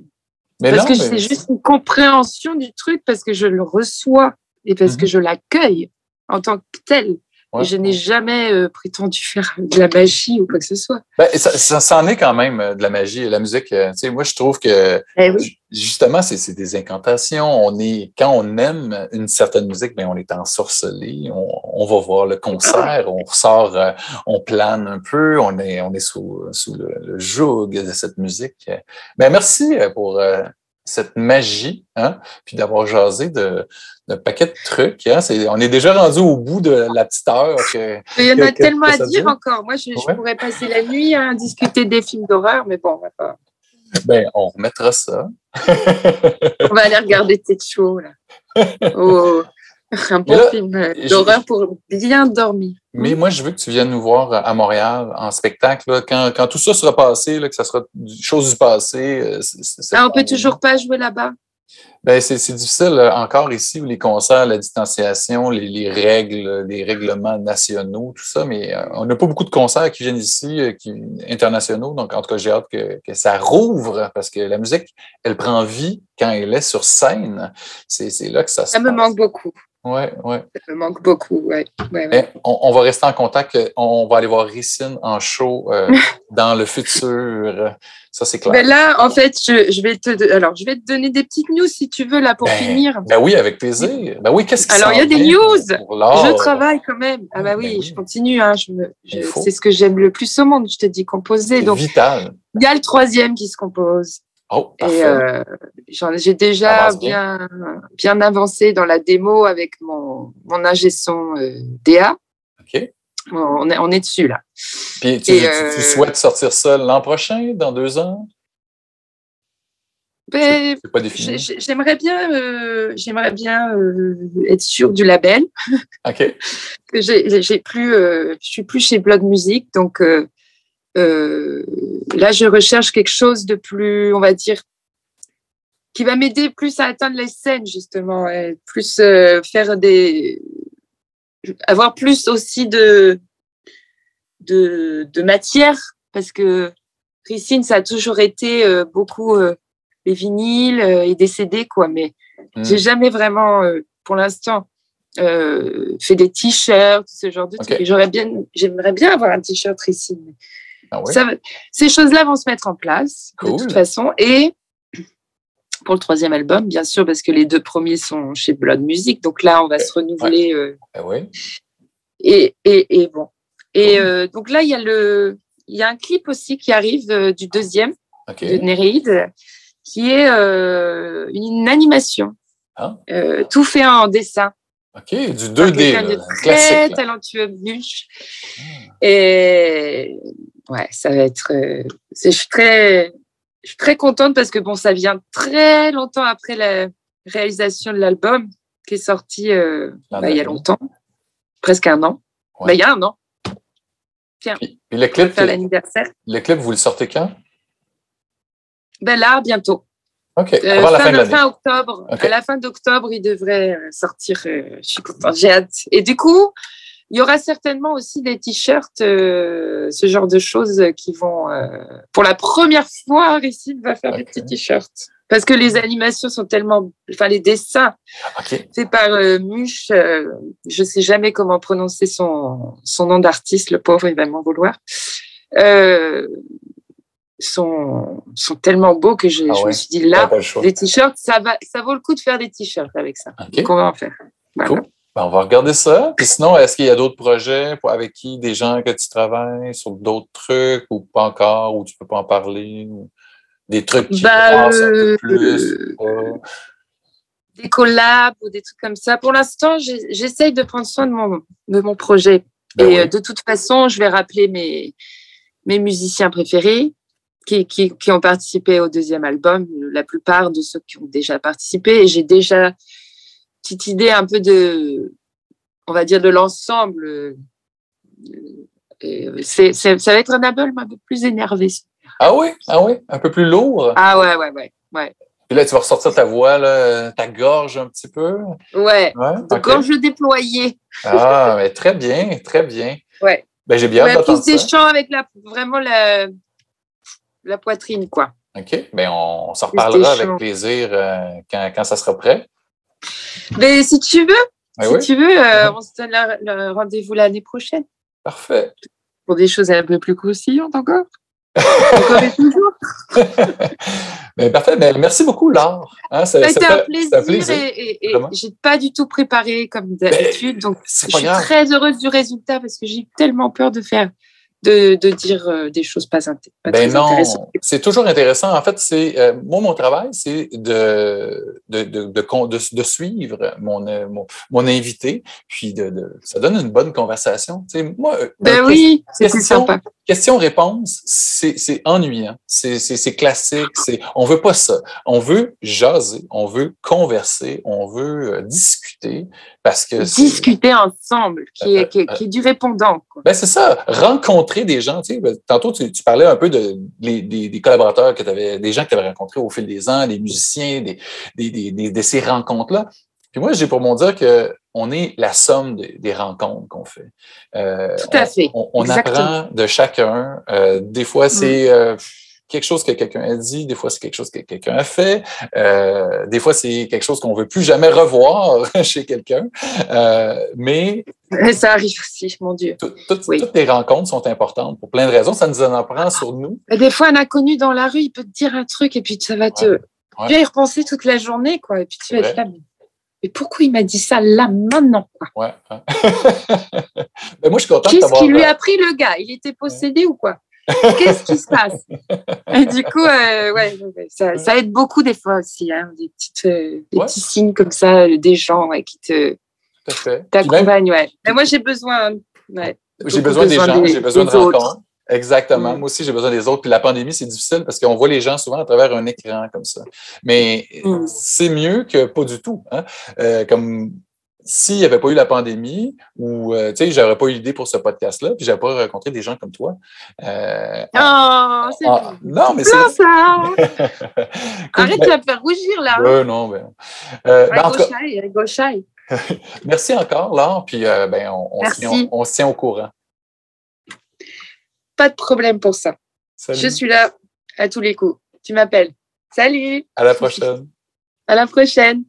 Mais parce non, que mais... c'est juste une compréhension du truc, parce que je le reçois et parce mm -hmm. que je l'accueille en tant que tel. Ouais. Je n'ai jamais euh, prétendu faire de la magie ou quoi que ce soit. Ben, ça, ça, ça, en est quand même euh, de la magie. La musique, euh, tu sais, moi, je trouve que eh oui. justement, c'est des incantations. On est, quand on aime une certaine musique, ben, on est ensorcelé. On, on va voir le concert, on ressort, euh, on plane un peu, on est, on est sous, sous le, le joug de cette musique. Ben, merci pour cette magie, hein, puis d'avoir jasé de, de paquet de trucs. Hein. Est, on est déjà rendu au bout de la petite heure. Que, il y en que, a tellement que à dire encore. Moi, je, ouais. je, pourrais passer la nuit à discuter des films d'horreur, mais bon, on va pas. Ben, on remettra ça. on va aller regarder Ted Show, là. Oh, un bon là, film d'horreur pour bien dormir. Mais moi, je veux que tu viennes nous voir à Montréal en spectacle. Là, quand, quand, tout ça sera passé, là, que ça sera chose du passé. C est, c est ah, on peut toujours pas jouer là-bas? Ben, c'est difficile encore ici où les concerts, la distanciation, les, les, règles, les règlements nationaux, tout ça, mais euh, on n'a pas beaucoup de concerts qui viennent ici, euh, qui, internationaux. Donc, en tout cas, j'ai hâte que, que, ça rouvre parce que la musique, elle prend vie quand elle est sur scène. C'est là que ça se Ça passe. me manque beaucoup. Oui, oui. Ça me manque beaucoup. Ouais, ouais. On, on, va rester en contact. On va aller voir Ricine en show euh, dans le futur. Ça, c'est clair. Ben là, en fait, je, je, vais te, alors, je vais te donner des petites news si tu veux, là, pour ben, finir. Ben oui, avec plaisir. Ben oui, qu'est-ce que Alors, il y a des news. Je travaille quand même. Ah, bah oui, ben oui. je continue. Hein, je je, c'est ce que j'aime le plus au monde, je te dis, composer. Donc, vital. Il y a le troisième qui se compose. Oh, Et euh, j'ai déjà bien. bien, avancé dans la démo avec mon, mon ingé son euh, DA. OK. On est, on est dessus là. Puis tu, et, tu- euh, tu souhaites sortir ça l'an prochain, dans deux ans? Ben, C'est pas défini. j'ai- j'aimerais bien, j'aimerais bien être sûre du label. OK. j'ai plus, je suis plus chez Blog Music, donc euh, là je recherche quelque chose de plus, on va dire, qui va m'aider plus à atteindre les scènes justement, et plus euh, faire des, avoir plus aussi de de, de matière parce que Ricine ça a toujours été euh, beaucoup les vinyles et des CD quoi, mais Hmm. j'ai jamais vraiment, pour l'instant, fait des t-shirts, ce genre de Ok. trucs. J'aurais bien, j'aimerais bien avoir un t-shirt ici. Ah ça ces choses-là vont se mettre en place de toute façon. Et pour le troisième album, bien sûr, parce que les deux premiers sont chez Blood Music, donc là, on va Ok. se renouveler. euh, Ah oui. et, et, et bon. Et Cool. euh, donc là, il y a le, il y a un clip aussi qui arrive euh, du deuxième de Néréide, qui est euh, une animation, Ah. euh, tout fait en dessin. OK. Du par 2D, quelqu'un de là, très là. talentueux Buche. Et ouais, ça va être. euh, je suis très, je suis très contente parce que bon, ça vient très longtemps après la réalisation de l'album qui est sorti euh, L'an bah, il y a longtemps, presque un an. Ouais. Bah, il y a un an, Puis, puis le clip, l'anniversaire. le clip, vous le sortez quand? Ben là, bientôt. OK. Euh, la fin, de octobre. À la fin d'octobre, il devrait euh, sortir. euh, je suis contente, j'ai hâte. Et du coup, il y aura certainement aussi des t-shirts, euh, ce genre de choses qui vont. euh, pour la première fois, Ricine va faire des petits t-shirts. Parce que les animations sont tellement. Enfin, les dessins OK. faits par Muche, je sais jamais comment prononcer son, son nom d'artiste, le pauvre, il va m'en vouloir. Euh, sont, sont tellement beaux que je, Ah je ouais. me suis dit là, choix. des t-shirts, ça, va, ça vaut le coup de faire des t-shirts avec ça. OK. Donc, on va en faire? Voilà. Cool. Ben, on va regarder ça. Puis sinon, est-ce qu'il y a d'autres projets pour- avec qui, des gens que tu travailles sur d'autres trucs ou pas encore, ou tu peux pas en parler? Ou des trucs qui un peu euh, plus? euh? Des collabs ou des trucs comme ça. Pour l'instant, j'essaye de prendre soin de mon, de mon projet. Ben Et oui. euh, de toute façon, je vais rappeler mes, mes musiciens préférés qui, qui, qui ont participé au deuxième album, la plupart de ceux qui ont déjà participé. Et j'ai déjà une petite idée un peu de, on va dire, de l'ensemble. C'est- c'est- ça va être un album un peu plus énervé. Ah oui? Ah oui? Un peu plus lourd? Ah ouais, ouais, ouais. Ouais, Puis là, tu vas ressortir ta voix, là, ta gorge un petit peu? ouais. Ouais? Gorge déployée. Ah, mais très bien, très bien. Ouais. Ben, j'ai bien hâte Ouais, d'entendre des chants avec la, vraiment la, la poitrine, quoi. OK. Ben, on, on s'en reparlera avec plaisir euh, quand, quand ça sera prêt. Mais si tu veux, Ben si oui, tu veux, euh, Mhm. on se donne la- le rendez-vous l'année prochaine parfait. pour des choses un peu plus croustillantes encore. encore et toujours. Ben, parfait. Ben, merci beaucoup, Laure. Hein, ça, Ça a ça été fait- un ça plaisir, et, et, et Vraiment. j'ai pas du tout préparé comme d'habitude. donc, je suis grave. très heureuse du résultat parce que j'ai tellement peur de faire, de, de dire euh, des choses pas, inté- pas Ben très intéressantes. non, c'est toujours intéressant. En fait, c'est euh, moi mon travail, c'est de de, de, de, con- de, de suivre mon, euh, mon mon invité, puis de, de ça donne une bonne conversation. Tu sais, moi, euh, Ben oui, question- sympa. Question-réponse, c'est ennuyant, c'est classique, c'est on veut pas ça. On veut jaser, on veut converser, on veut euh, discuter parce que Discuter ensemble, qui Euh, est, qui est, qui est du répondant. quoi. ben c'est ça, rencontrer des gens. Tu sais, ben, tantôt, tu, tu parlais un peu de, les- des, des collaborateurs que tu avais, des gens que tu avais rencontrés au fil des ans, des musiciens, des, des, des- des- de ces rencontres-là. Puis moi, j'ai pour mon dire que on est la somme des, des rencontres qu'on fait. Euh, Tout à on- fait. On. Mm. apprend de chacun. Euh, des fois, c'est euh, quelque chose que quelqu'un a dit, des fois, c'est quelque chose que quelqu'un a fait. Euh, des fois, c'est quelque chose qu'on veut plus jamais revoir chez quelqu'un. Euh, mais Ça arrive aussi, mon Dieu. tout- tout- Oui. Toutes les rencontres sont importantes pour plein de raisons. Ça nous en apprend sur nous. Des fois, un inconnu dans la rue, il peut te dire un truc et puis ça va te. Ouais. Tu vas y repenser toute la journée, quoi. Et puis tu vas être là. Mais, mais pourquoi il m'a dit ça là, maintenant, quoi? Ouais. Ben, moi, je suis content Qu'est-ce qui lui a pris le gars? Il était possédé ou quoi? Qu'est-ce qui se passe? Et du coup, euh, ouais, ça, ça, aide beaucoup des fois aussi, hein, des, petites, euh, des Ouais. petits signes comme ça, euh, des gens ouais, qui te t'accompagnent. Ouais. Mais moi, j'ai besoin. Ouais, J'ai besoin des gens, j'ai besoin de rencontres. Exactement. Mm. Moi aussi, j'ai besoin des autres. Puis la pandémie, c'est difficile parce qu'on voit les gens souvent à travers un écran comme ça. Mais Mm. c'est mieux que pas du tout. Hein? Euh, comme s'il n'y avait pas eu la pandémie ou, euh, tu sais, j'aurais pas eu l'idée pour ce podcast-là, puis j'aurais pas rencontré des gens comme toi. Euh, Oh, c'est ah, non, mais c'est. ça. Arrête de la faire rougir là Euh, non, ben. euh, ben, en cas, Gauchaille, merci encore, Laure, puis ben, on, on, se Merci. tient, on, on se tient au courant. Pas de problème pour ça. Salut. Je suis là à tous les coups. Tu m'appelles. Salut À la prochaine. À la prochaine